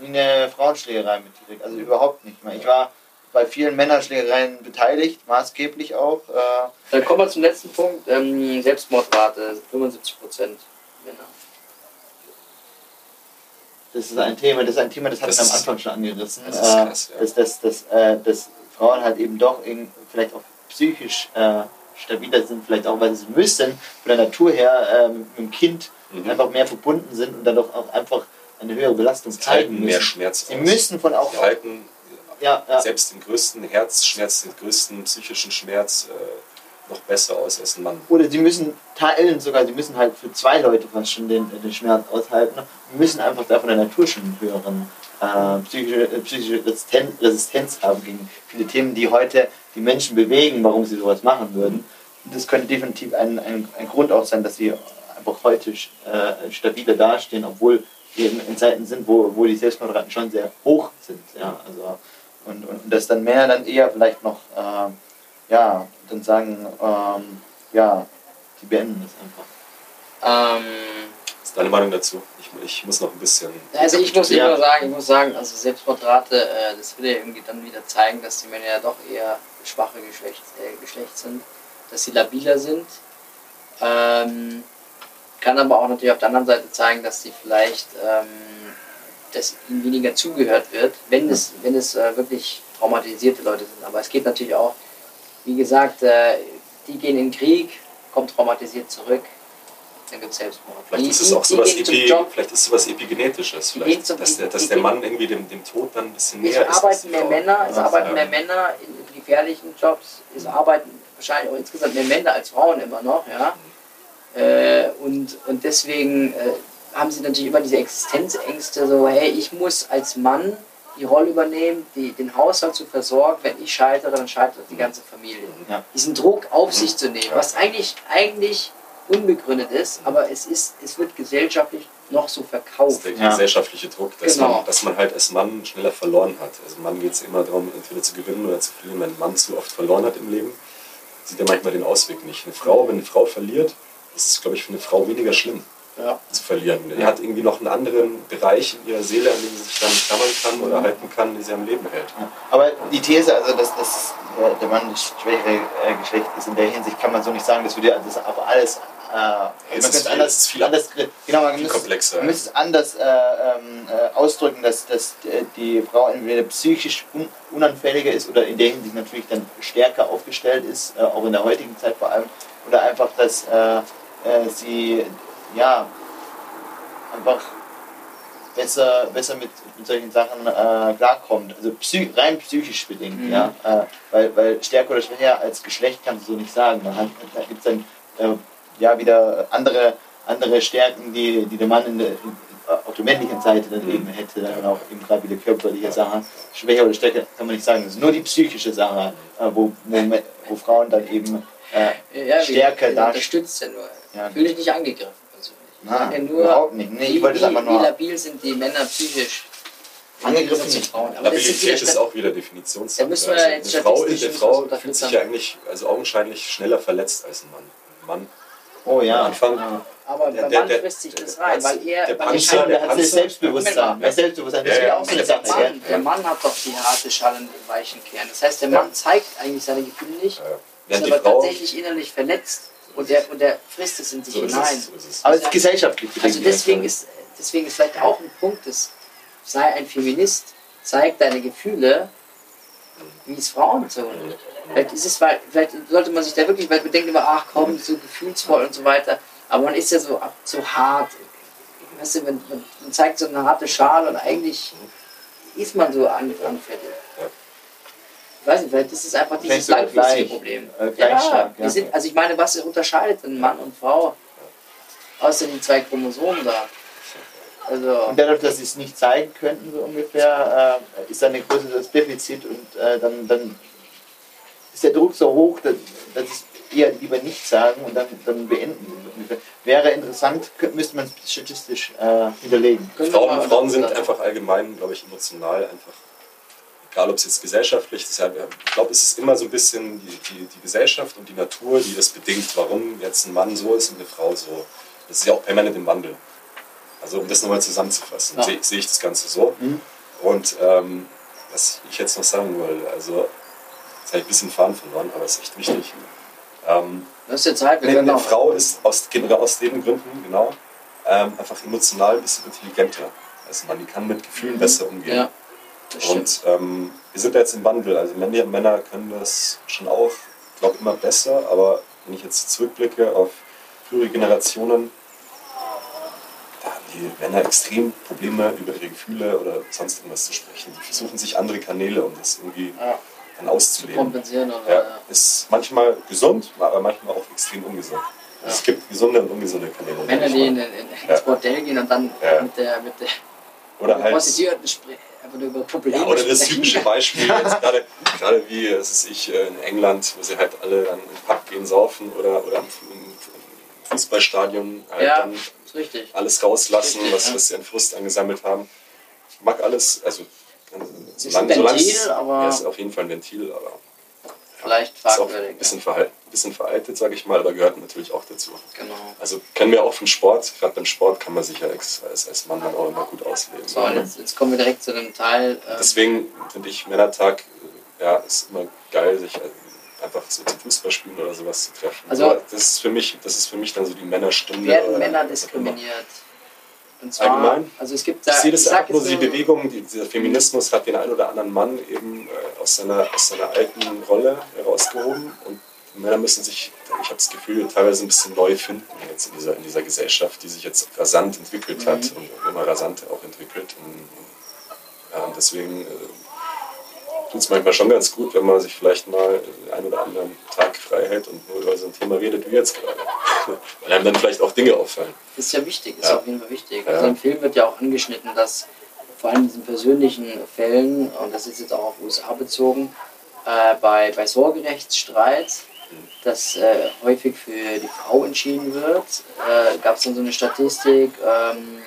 Speaker 3: nie eine Frauenschlägerei mitgekriegt. Also überhaupt nicht mehr. Ich war bei vielen Männerschlägereien beteiligt, maßgeblich auch. Äh,
Speaker 1: Dann kommen wir zum letzten Punkt. Ähm, Selbstmordrate, 75 Prozent Männer.
Speaker 3: Das ist ein Thema, das ist ein Thema, das hatten
Speaker 2: Das
Speaker 3: wir am Anfang schon angerissen.
Speaker 2: das ist
Speaker 3: äh,
Speaker 2: krass, ja.
Speaker 3: dass, dass, dass, äh, dass Frauen halt eben doch in, vielleicht auch psychisch äh, stabiler sind, vielleicht auch, weil sie müssen, von der Natur her ähm, mit dem Kind
Speaker 2: Mhm.
Speaker 3: einfach mehr verbunden sind und dann doch auch einfach eine höhere Belastung
Speaker 2: Sie
Speaker 3: zeigen
Speaker 2: halten mehr
Speaker 3: müssen.
Speaker 2: Schmerz
Speaker 3: Sie
Speaker 2: aus.
Speaker 3: müssen von auch,
Speaker 2: Sie halten
Speaker 3: ja, ja,
Speaker 2: selbst den größten Herzschmerz, den größten psychischen Schmerz äh, noch besser aus als ein Mann.
Speaker 3: oder sie müssen teilen sogar, sie müssen halt für zwei Leute fast schon den, den Schmerz aushalten und müssen einfach da von der Natur schon einen höheren äh, psychische, äh, psychische Resistenz, Resistenz haben gegen viele Themen, die heute die Menschen bewegen, warum sie sowas machen würden. Und das könnte definitiv ein, ein, ein Grund auch sein, dass sie einfach heute äh, stabiler dastehen, obwohl wir in, in Zeiten sind, wo, wo die Selbstmordraten schon sehr hoch sind. Ja, also, und, und, und dass dann Männer dann eher vielleicht noch äh, ja, dann sagen, ähm, ja, die beenden das einfach.
Speaker 1: Ähm,
Speaker 2: Was ist deine Meinung dazu? Ich, ich muss noch ein bisschen.
Speaker 1: also ich muss immer sagen, ich muss sagen, also Selbstmordrate, äh, das würde ja irgendwie dann wieder zeigen, dass die Männer ja doch eher schwache Geschlecht, äh, Geschlecht sind, dass sie labiler sind. Ähm, kann aber auch natürlich auf der anderen Seite zeigen, dass sie vielleicht, ähm, dass ihnen weniger zugehört wird, wenn es, wenn es äh, wirklich traumatisierte Leute sind. Aber es geht natürlich auch, wie gesagt, äh, die gehen in den Krieg, kommen traumatisiert zurück, dann gibt es Selbstmord.
Speaker 2: Vielleicht
Speaker 1: Die-
Speaker 2: ist es auch sowas, Epi, vielleicht ist sowas Epigenetisches. Vielleicht,
Speaker 1: zum-
Speaker 2: dass der, dass der Mann irgendwie dem, dem Tod dann ein bisschen näher ist.
Speaker 1: arbeiten mehr. Männer, es arbeiten mehr Männer in gefährlichen Jobs, es arbeiten wahrscheinlich auch insgesamt mehr Männer als Frauen immer noch, ja. Äh, und, und deswegen äh, haben sie natürlich immer diese Existenzängste, so, hey, ich muss als Mann die Rolle übernehmen, die, den Haushalt zu versorgen, wenn ich scheitere, dann scheitert die ganze Familie.
Speaker 3: Ja.
Speaker 1: Diesen Druck auf sich zu nehmen, was eigentlich, eigentlich unbegründet ist, aber es, ist, es wird gesellschaftlich noch so
Speaker 2: Das
Speaker 1: verkauft.
Speaker 2: ist der
Speaker 3: Ja.
Speaker 2: gesellschaftliche Druck, dass,
Speaker 1: Genau.
Speaker 2: man, dass man halt als Mann schneller verloren hat. Also Mann geht es immer darum, entweder zu gewinnen oder zu verlieren. Wenn ein Mann zu oft verloren hat im Leben, sieht er manchmal den Ausweg nicht. Eine Frau, wenn eine Frau verliert, ist es, glaube ich, für eine Frau weniger schlimm
Speaker 1: Ja.
Speaker 2: zu verlieren. Die hat irgendwie noch einen anderen Bereich in ihrer Seele, an dem sie sich dann klammern kann oder halten kann, die sie am Leben hält.
Speaker 3: Aber die These, also dass, dass äh, der Mann das schwächere äh, Geschlecht ist, in der Hinsicht kann man so nicht sagen, das würde das aber alles. Äh, man könnte
Speaker 2: ist
Speaker 3: anders,
Speaker 2: es ist viel-
Speaker 3: anders, genau, man müsste,
Speaker 2: komplexer,
Speaker 3: man
Speaker 2: ja.
Speaker 3: müsste es anders äh, ähm, äh, ausdrücken, dass, dass äh, die Frau entweder psychisch un unanfälliger ist oder in der Hinsicht natürlich dann stärker aufgestellt ist, auch in der heutigen Zeit vor allem, oder einfach, dass äh, sie ja einfach besser, besser mit, mit solchen Sachen äh, klarkommt. Also psy rein psychisch bedingt,
Speaker 1: Mhm.
Speaker 3: ja. Äh, weil, weil stärker oder schwächer als Geschlecht kannst du so nicht sagen. Da, hat- da gibt es dann äh, ja wieder andere, andere Stärken, die, die der Mann in der, in, auf der männlichen Seite dann
Speaker 2: Mhm.
Speaker 3: eben hätte. Dann auch eben gerade wieder körperliche Sachen. Schwächer oder stärker kann man nicht sagen. Das ist nur die psychische Sache, äh, wo, wo, wo Frauen dann eben äh, Stärker darstellen.
Speaker 1: unterstützt ja nur.
Speaker 3: Ja.
Speaker 1: Fühle ich nicht angegriffen. persönlich. Ich
Speaker 3: Na,
Speaker 1: ja nur,
Speaker 3: überhaupt nicht. Nee,
Speaker 1: wie,
Speaker 3: ich wollte es
Speaker 1: wie,
Speaker 3: einfach
Speaker 1: wie
Speaker 3: nur.
Speaker 1: labil sind die Männer psychisch.
Speaker 3: Angegriffen
Speaker 1: zu. Frauen. Aber
Speaker 2: Labilität ist
Speaker 1: Stat-
Speaker 2: auch wieder Definitionssache.
Speaker 1: Da müssen wir
Speaker 2: also eine Frau, eine Frau fühlt sich ja eigentlich also augenscheinlich schneller verletzt als ein Mann. Ein Mann
Speaker 3: Oh ja.
Speaker 2: Am Anfang-
Speaker 3: ja.
Speaker 1: Aber
Speaker 2: Der- der-
Speaker 1: Mann
Speaker 2: der-
Speaker 1: frisst sich das
Speaker 2: der-
Speaker 1: rein, weil er.
Speaker 2: der
Speaker 1: weil
Speaker 2: Panzer,
Speaker 1: er
Speaker 3: Der
Speaker 2: der
Speaker 3: hat das Selbstbewusstsein. Das Selbstbewusstsein, das
Speaker 2: Ja,
Speaker 3: ist
Speaker 2: ja.
Speaker 3: auch so eine
Speaker 1: der,
Speaker 3: Sache.
Speaker 1: Mann, der Mann hat doch die harte Schale in den weichen Kern. Das heißt, der
Speaker 3: Ja.
Speaker 1: Mann zeigt eigentlich seine Gefühle nicht, ist aber
Speaker 2: Frau.
Speaker 1: tatsächlich innerlich verletzt und der, und der frisst es in sich
Speaker 2: So ist
Speaker 1: hinein.
Speaker 2: es. So ist es.
Speaker 3: Aber es ist gesellschaftlich bedingt.
Speaker 1: Also deswegen ist, deswegen ist vielleicht auch ein Punkt, dass sei ein Feminist, zeig deine Gefühle, wie es Frauen tun. Vielleicht ist es, weil, vielleicht sollte man sich da wirklich, weil wir denken immer, ach komm, so gefühlsvoll und so weiter. Aber man ist ja so, so hart. Weißt du, man, man, man zeigt so eine harte Schale und eigentlich ist man so an, anfällig. Ich weiß nicht, vielleicht ist es einfach dieses
Speaker 3: sogar
Speaker 1: langfristige
Speaker 3: gleich,
Speaker 1: Problem.
Speaker 3: äh, gleich stark,
Speaker 1: wir
Speaker 3: ja.
Speaker 1: sind, also ich meine, was unterscheidet denn Mann und Frau? Außer die zwei Chromosomen da. Also,
Speaker 3: Und dadurch, dass sie es nicht zeigen könnten, so ungefähr, äh, ist dann ein größeres Defizit und äh, dann, dann ist der Druck so hoch, dass, dass es eher lieber nicht sagen und dann, dann beenden. so. Wäre interessant, könnte, müsste man es statistisch äh, hinterlegen.
Speaker 2: Frauen, Frauen sind einfach allgemein, glaube ich, emotional einfach, egal ob es jetzt gesellschaftlich ist, ich glaube, es ist immer so ein bisschen die, die, die Gesellschaft und die Natur, die das bedingt, warum jetzt ein Mann so ist und eine Frau so. Das ist ja auch permanent im Wandel. Also um das nochmal zusammenzufassen,
Speaker 1: Ja.
Speaker 2: sehe sehe ich das Ganze so.
Speaker 3: Mhm.
Speaker 2: Und ähm, was ich jetzt noch sagen wollte, also jetzt habe ich ein bisschen Fahren verloren, aber es ist echt wichtig. Ähm,
Speaker 1: Das ist jetzt Zeit, wir
Speaker 2: eine, eine. Frau ist aus, genau aus den Gründen, genau, ähm, einfach emotional ein bisschen intelligenter. Also man die kann mit Gefühlen besser umgehen.
Speaker 1: Ja.
Speaker 2: Und ähm, wir sind da jetzt im Wandel. Also Männer, Männer können das schon auch, ich glaube, immer besser. Aber wenn ich jetzt zurückblicke auf frühere Generationen, da haben die Männer extrem Probleme, über ihre Gefühle oder sonst irgendwas zu sprechen. Die versuchen sich andere Kanäle, um das irgendwie
Speaker 1: Ja,
Speaker 2: dann
Speaker 1: zu
Speaker 2: auszuleben.
Speaker 1: kompensieren oder.
Speaker 2: Ja, ist manchmal gesund, aber manchmal auch extrem ungesund. Also Es gibt gesunde und ungesunde Kanäle.
Speaker 1: Männer, die in, in, in,
Speaker 2: Ja.
Speaker 1: ins Bordell gehen und dann
Speaker 2: Ja.
Speaker 1: mit der, mit der
Speaker 2: Oder halt
Speaker 1: Prostituierten sprechen, einfach nur über Probleme
Speaker 2: Ja, oder das
Speaker 1: sprechen.
Speaker 2: typische Beispiel, jetzt gerade, gerade wie es ist ich äh, in England, wo sie halt alle dann im Pub gehen, saufen oder, oder im Fußballstadion halt
Speaker 1: Ja,
Speaker 2: dann alles rauslassen,
Speaker 1: Richtig,
Speaker 2: was,
Speaker 1: ja.
Speaker 2: was sie an Frust angesammelt haben. Ich mag alles, also solange, solange
Speaker 1: Ventil,
Speaker 2: es,
Speaker 1: aber-
Speaker 2: ja, ist auf jeden Fall ein Ventil, aber
Speaker 1: Vielleicht fragwürdig.
Speaker 2: ein bisschen, verhalt, ein bisschen veraltet, sage ich mal, aber gehört natürlich auch dazu.
Speaker 1: Genau.
Speaker 2: Also kennen wir auch vom Sport, gerade beim Sport kann man sich ja als, als, Mann dann auch immer gut ausleben.
Speaker 1: So, und jetzt, jetzt kommen wir direkt zu dem Teil. ähm,
Speaker 2: Deswegen finde ich Männertag, äh, ja, ist immer geil, sich äh, einfach so zum Fußballspielen oder sowas zu treffen.
Speaker 1: Also-
Speaker 2: Aber das ist für mich, das ist für mich dann so die Männerstunde.
Speaker 1: werden Männer
Speaker 2: immer.
Speaker 1: diskriminiert. Und zwar,
Speaker 2: Allgemein?
Speaker 1: also es gibt da,
Speaker 2: Ich sehe das
Speaker 1: sag
Speaker 2: einfach nur
Speaker 1: jetzt
Speaker 2: die
Speaker 1: so-
Speaker 2: Bewegung, die, dieser Feminismus hat den einen oder anderen Mann eben äh, aus, seiner, aus seiner alten Rolle herausgehoben und Männer müssen sich, ich habe das Gefühl, teilweise ein bisschen neu finden jetzt in dieser, in dieser Gesellschaft, die sich jetzt rasant entwickelt hat
Speaker 1: Mhm.
Speaker 2: und immer rasanter auch entwickelt. Und, ja, und deswegen äh, tut es manchmal schon ganz gut, wenn man sich vielleicht mal einen oder anderen Tag frei hält und nur über so ein Thema redet wie jetzt gerade. Weil einem dann vielleicht auch Dinge auffallen.
Speaker 1: ist ja wichtig, ist
Speaker 2: Ja.
Speaker 1: auf jeden Fall wichtig.
Speaker 2: Ja.
Speaker 1: Also im Film wird ja auch angeschnitten, dass vor allem in diesen persönlichen Fällen, und das ist jetzt auch auf USA bezogen, äh, bei, bei Sorgerechtsstreit, dass äh, häufig für die Frau entschieden wird. Äh, Gab es dann so eine Statistik ähm,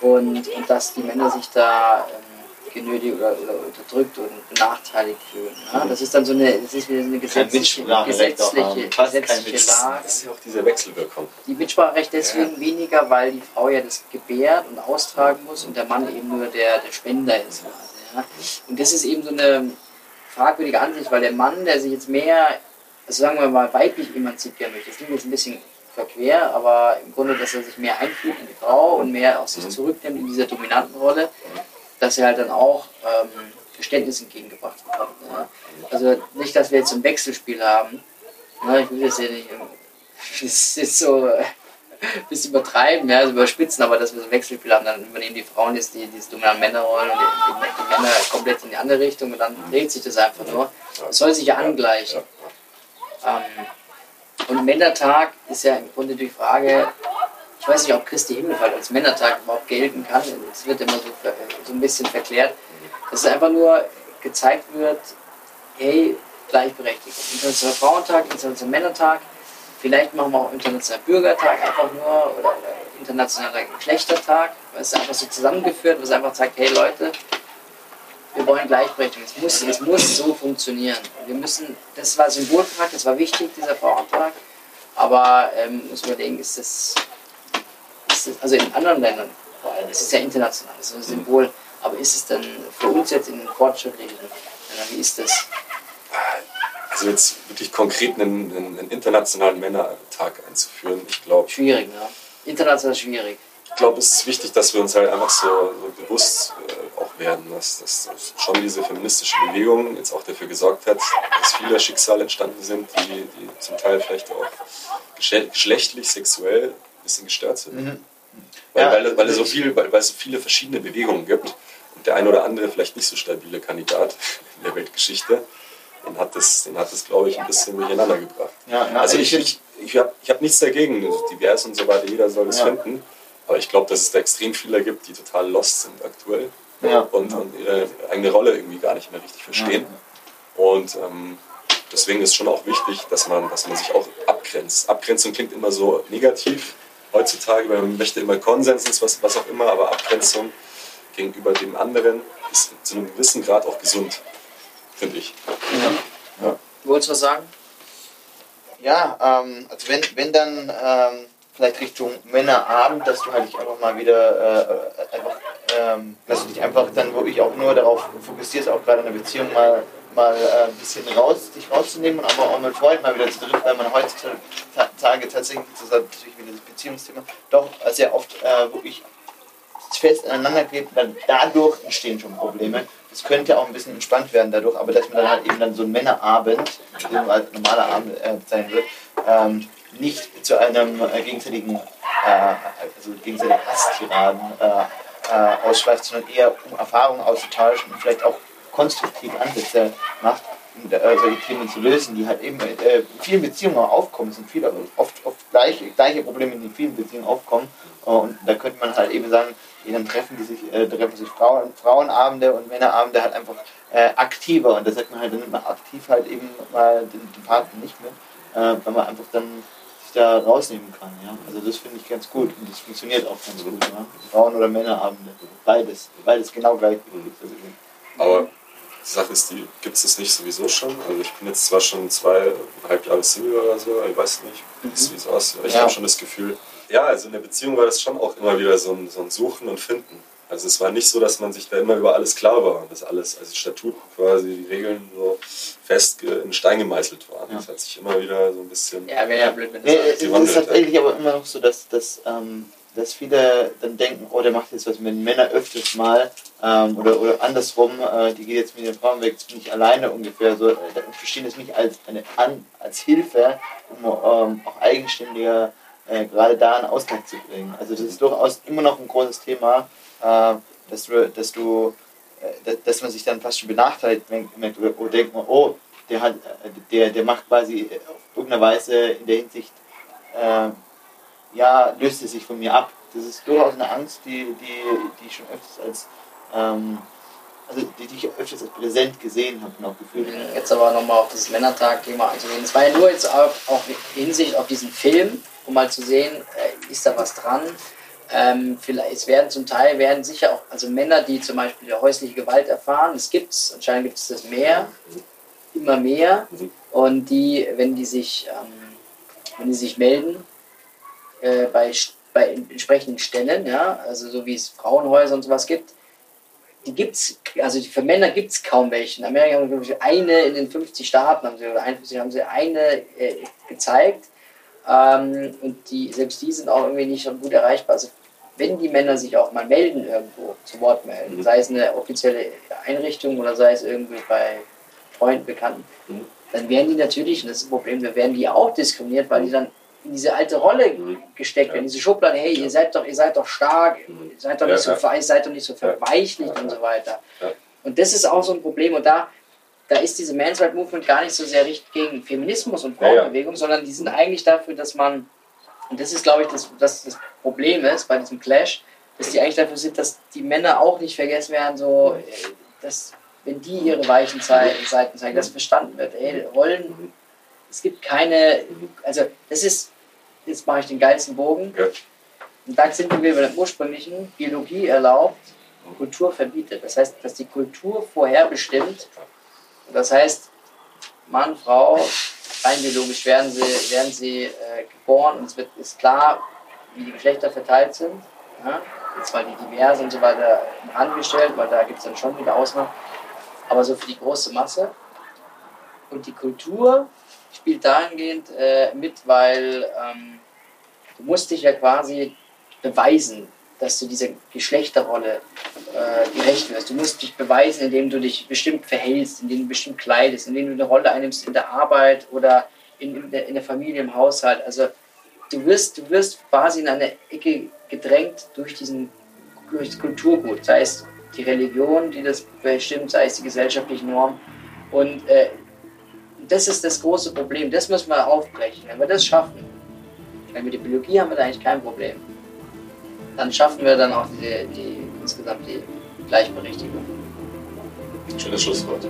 Speaker 1: und, und dass die Männer sich da ähm, genötigt oder, oder unterdrückt und benachteiligt fühlen. Ne? Das ist dann so eine, das ist wieder so eine gesetzliche, gesetzliche, gesetzliche. Lage.
Speaker 2: Das ist ja auch diese Wechselwirkung.
Speaker 1: Die Mitspracherecht deswegen weniger, weil die Frau ja das gebärt und austragen muss und der Mann eben nur der, der Spender ist. Quasi, ja. Und das ist eben so eine fragwürdige Ansicht, weil der Mann, der sich jetzt mehr, also sagen wir mal, weiblich emanzipieren möchte, das klingt jetzt ein bisschen verquer, aber im Grunde, dass er sich mehr einfühlt in die Frau und mehr aus sich zurücknimmt in dieser dominanten Rolle, dass er halt dann auch ähm, Verständnis entgegengebracht bekommt. Ja. Also nicht, dass wir jetzt ein Wechselspiel haben. Ja, ich will das ja nicht. Das ist so äh, ein bisschen übertreiben, ja, also überspitzen, aber dass wir so ein Wechselspiel haben, dann übernehmen die Frauen jetzt die, diese dominanten Männerrollen und die, die, die Männer komplett in die andere Richtung und dann dreht sich das einfach nur. Es soll sich ja angleichen. Ähm, und Männertag ist ja im Grunde die Frage, ich weiß nicht, ob Christi Himmelfahrt als Männertag überhaupt gelten kann. Es wird immer so, so ein bisschen verklärt. Dass es einfach nur gezeigt wird, hey, Gleichberechtigung. Internationaler Frauentag, Internationaler Männertag, vielleicht machen wir auch Internationaler Bürgertag einfach nur oder, Internationaler Geschlechtertag, weil es einfach so zusammengeführt, was einfach sagt, hey Leute, wir wollen Gleichberechtigung. Es muss, es muss so funktionieren. Wir müssen, das war Symbolcharakter, das war wichtig, dieser Frauentag. Aber ähm, muss überlegen, ist das, ist das, also in anderen Ländern vor allem, es ist ja international, das ist ein Symbol, aber ist es dann für uns jetzt in den fortschrittlichen Ländern, wie ist das?
Speaker 2: Also jetzt wirklich konkret einen, einen, internationalen Männertag einzuführen, ich glaube,
Speaker 1: Schwierig, ne? International schwierig.
Speaker 2: ich glaube, es ist wichtig, dass wir uns halt einfach so, so bewusst äh, auch werden, dass, dass, schon diese feministische Bewegung jetzt auch dafür gesorgt hat, dass viele Schicksale entstanden sind, die, die zum Teil vielleicht auch geschlechtlich, sexuell ein bisschen gestört sind. Weil,
Speaker 3: Ja,
Speaker 2: weil, weil, es so viel, weil, weil es so viele verschiedene Bewegungen gibt und der ein oder andere vielleicht nicht so stabile Kandidat in der Weltgeschichte, den hat das, den hat das glaube ich, ein bisschen durcheinander gebracht.
Speaker 3: Ja, ja,
Speaker 2: also
Speaker 3: ich
Speaker 2: ich, ich, habe ich hab nichts dagegen, divers und so weiter, jeder soll das
Speaker 3: Ja.
Speaker 2: finden. Aber ich glaube, dass es da extrem viele gibt, die total lost sind aktuell
Speaker 3: Ja.
Speaker 2: und, und ihre eigene Rolle irgendwie gar nicht mehr richtig verstehen. Und ähm, deswegen ist schon auch wichtig, dass man, dass man sich auch abgrenzt. Abgrenzung klingt immer so negativ heutzutage, weil man möchte immer Konsens, was, was auch immer, aber Abgrenzung gegenüber dem anderen ist zu einem gewissen Grad auch gesund, finde ich. Ja.
Speaker 1: Wolltest du was sagen?
Speaker 3: Ja, ähm, also wenn, wenn dann ähm, vielleicht Richtung Männerabend, dass du halt dich einfach mal wieder äh, einfach ähm, dass du dich einfach dann wirklich auch nur darauf fokussierst, auch gerade in der Beziehung mal, mal äh, ein bisschen raus, dich rauszunehmen und aber auch mit Freunden mal wieder zu dritt, weil man heutzutage tatsächlich, das ist natürlich wieder das Beziehungsthema, doch sehr oft äh, wirklich fest aneinander klebt, dann dadurch entstehen schon Probleme. Das könnte auch ein bisschen entspannt werden dadurch, aber dass man dann halt eben dann so ein Männerabend, den als normaler Abend äh, bezeichnen wird, ähm, nicht zu einem äh, gegenseitigen, äh, also gegenseitigen Hasstiraden äh, äh, ausschweift, sondern eher um Erfahrungen auszutauschen und vielleicht auch konstruktive Ansätze macht, solche Themen zu lösen, die halt eben äh, in vielen Beziehungen aufkommen. Es sind viele, oft, oft gleiche, gleiche Probleme, die in vielen Beziehungen aufkommen. und da könnte man halt eben sagen, dann treffen die sich, äh, treffen sich Frauen, Frauenabende und Männerabende halt einfach äh, aktiver und da sagt man halt, dann nimmt man aktiv halt eben mal den, den Partner nicht mit, äh, weil man einfach dann sich da rausnehmen kann. Ja? Also das finde ich ganz gut und das funktioniert auch ganz gut. Ja? Frauen- oder Männerabende, beides, beides genau gleich.
Speaker 2: Aber die Sache ist, die gibt es das nicht sowieso schon. Also ich bin jetzt zwar schon zweieinhalb Jahre Single oder so, ich weiß nicht, wie es aussieht, aber ich ja. habe schon das Gefühl, ja, also in der Beziehung war das schon auch immer wieder so ein, so ein Suchen und Finden. Also es war nicht so, dass man sich da immer über alles klar war und dass alles, also Statuten quasi, die Regeln so fest in Stein gemeißelt waren. Ja. Das hat sich immer wieder so ein bisschen.
Speaker 1: Ja, wäre ja blöd, wenn
Speaker 3: das nee, Es ist tatsächlich aber immer noch so, dass, dass, ähm, dass viele dann denken, oh, der macht jetzt was mit Männern öfters mal. Ähm, oder, oder andersrum, äh, die geht jetzt mit den Frauen weg, jetzt bin ich alleine ungefähr. So, äh, verstehen es nicht als, eine, an, als Hilfe, um ähm, auch eigenständiger äh, gerade da einen Ausgleich zu bringen. Also das ist durchaus immer noch ein großes Thema, äh, dass du, dass, du äh, dass man sich dann fast schon benachteiligt merkt oder, denkt man, oh, der, hat, äh, der, der macht quasi auf irgendeine Weise in der Hinsicht, ja, löst er sich von mir ab. Das ist durchaus eine Angst, die, die, die ich schon öfters als ähm, also die, die ich öfters als präsent gesehen habe und auch gefühlt
Speaker 1: Jetzt aber nochmal auf das Männertag-Thema einzugehen. Es war ja nur jetzt auch, auch Hinsicht auf diesen Film, um mal zu sehen, äh, ist da was dran. Ähm, vielleicht, es werden zum Teil werden sicher auch, also Männer, die zum Beispiel häusliche Gewalt erfahren, es gibt es, anscheinend gibt es das mehr, immer mehr. Und die, wenn die sich, ähm, wenn die sich melden, äh, bei, bei entsprechenden Stellen, ja, also so wie es Frauenhäuser und sowas gibt, die gibt's, also für Männer gibt es kaum welche. In Amerika haben sie eine in den 50 Staaten, haben sie, oder 51 haben sie eine äh, gezeigt. Ähm, und die, selbst die sind auch irgendwie nicht so gut erreichbar. Also wenn die Männer sich auch mal melden irgendwo, zu Wort melden, mhm. sei es eine offizielle Einrichtung oder sei es irgendwie bei Freunden, Bekannten, mhm. dann werden die natürlich, und das ist ein Problem, dann werden die auch diskriminiert, weil die dann in diese alte Rolle mhm. gesteckt werden, in diese Schublade, hey, ihr seid doch, ihr seid doch stark, mhm. ihr seid doch nicht so, ihr seid doch nicht so verweichlicht und so weiter. Und das ist auch so ein Problem und da da ist diese Men's Right Movement gar nicht so sehr richtig gegen Feminismus und Frauenbewegung, ja, ja. sondern die sind eigentlich dafür, dass man, und das ist, glaube ich, das, das, das Problem ist bei diesem Clash, dass die eigentlich dafür sind, dass die Männer auch nicht vergessen werden, so, dass, wenn die ihre weichen Seiten zeigen, dass verstanden wird, ey, Rollen, es gibt keine, also das ist, jetzt mache ich den geilsten Bogen, ja. und da sind wir bei der ursprünglichen, Biologie erlaubt, Kultur verbietet. Das heißt, dass die Kultur vorherbestimmt, das heißt, Mann, Frau, rein biologisch werden sie, werden sie äh, geboren und es wird, ist klar, wie die Geschlechter verteilt sind. Ja? Jetzt mal die diverse und so weiter angestellt, weil da gibt es dann schon wieder Ausnahmen. Aber so für die große Masse. Und die Kultur spielt dahingehend äh, mit, weil ähm, du musst dich ja quasi beweisen dass du dieser Geschlechterrolle äh, gerecht wirst. Du musst dich beweisen, indem du dich bestimmt verhältst, indem du bestimmt kleidest, indem du eine Rolle einnimmst in der Arbeit oder in, in, der, in der Familie, im Haushalt. Also du wirst, du wirst quasi in eine Ecke gedrängt durch diesen durch das Kulturgut, sei es die Religion, die das bestimmt, sei es die gesellschaftliche Norm. Und äh, das ist das große Problem. Das müssen wir aufbrechen. Wenn wir das schaffen, wenn wir die Biologie haben wir da eigentlich kein Problem dann schaffen wir dann auch die, die insgesamt die Gleichberechtigung.
Speaker 2: Schönes Schlusswort.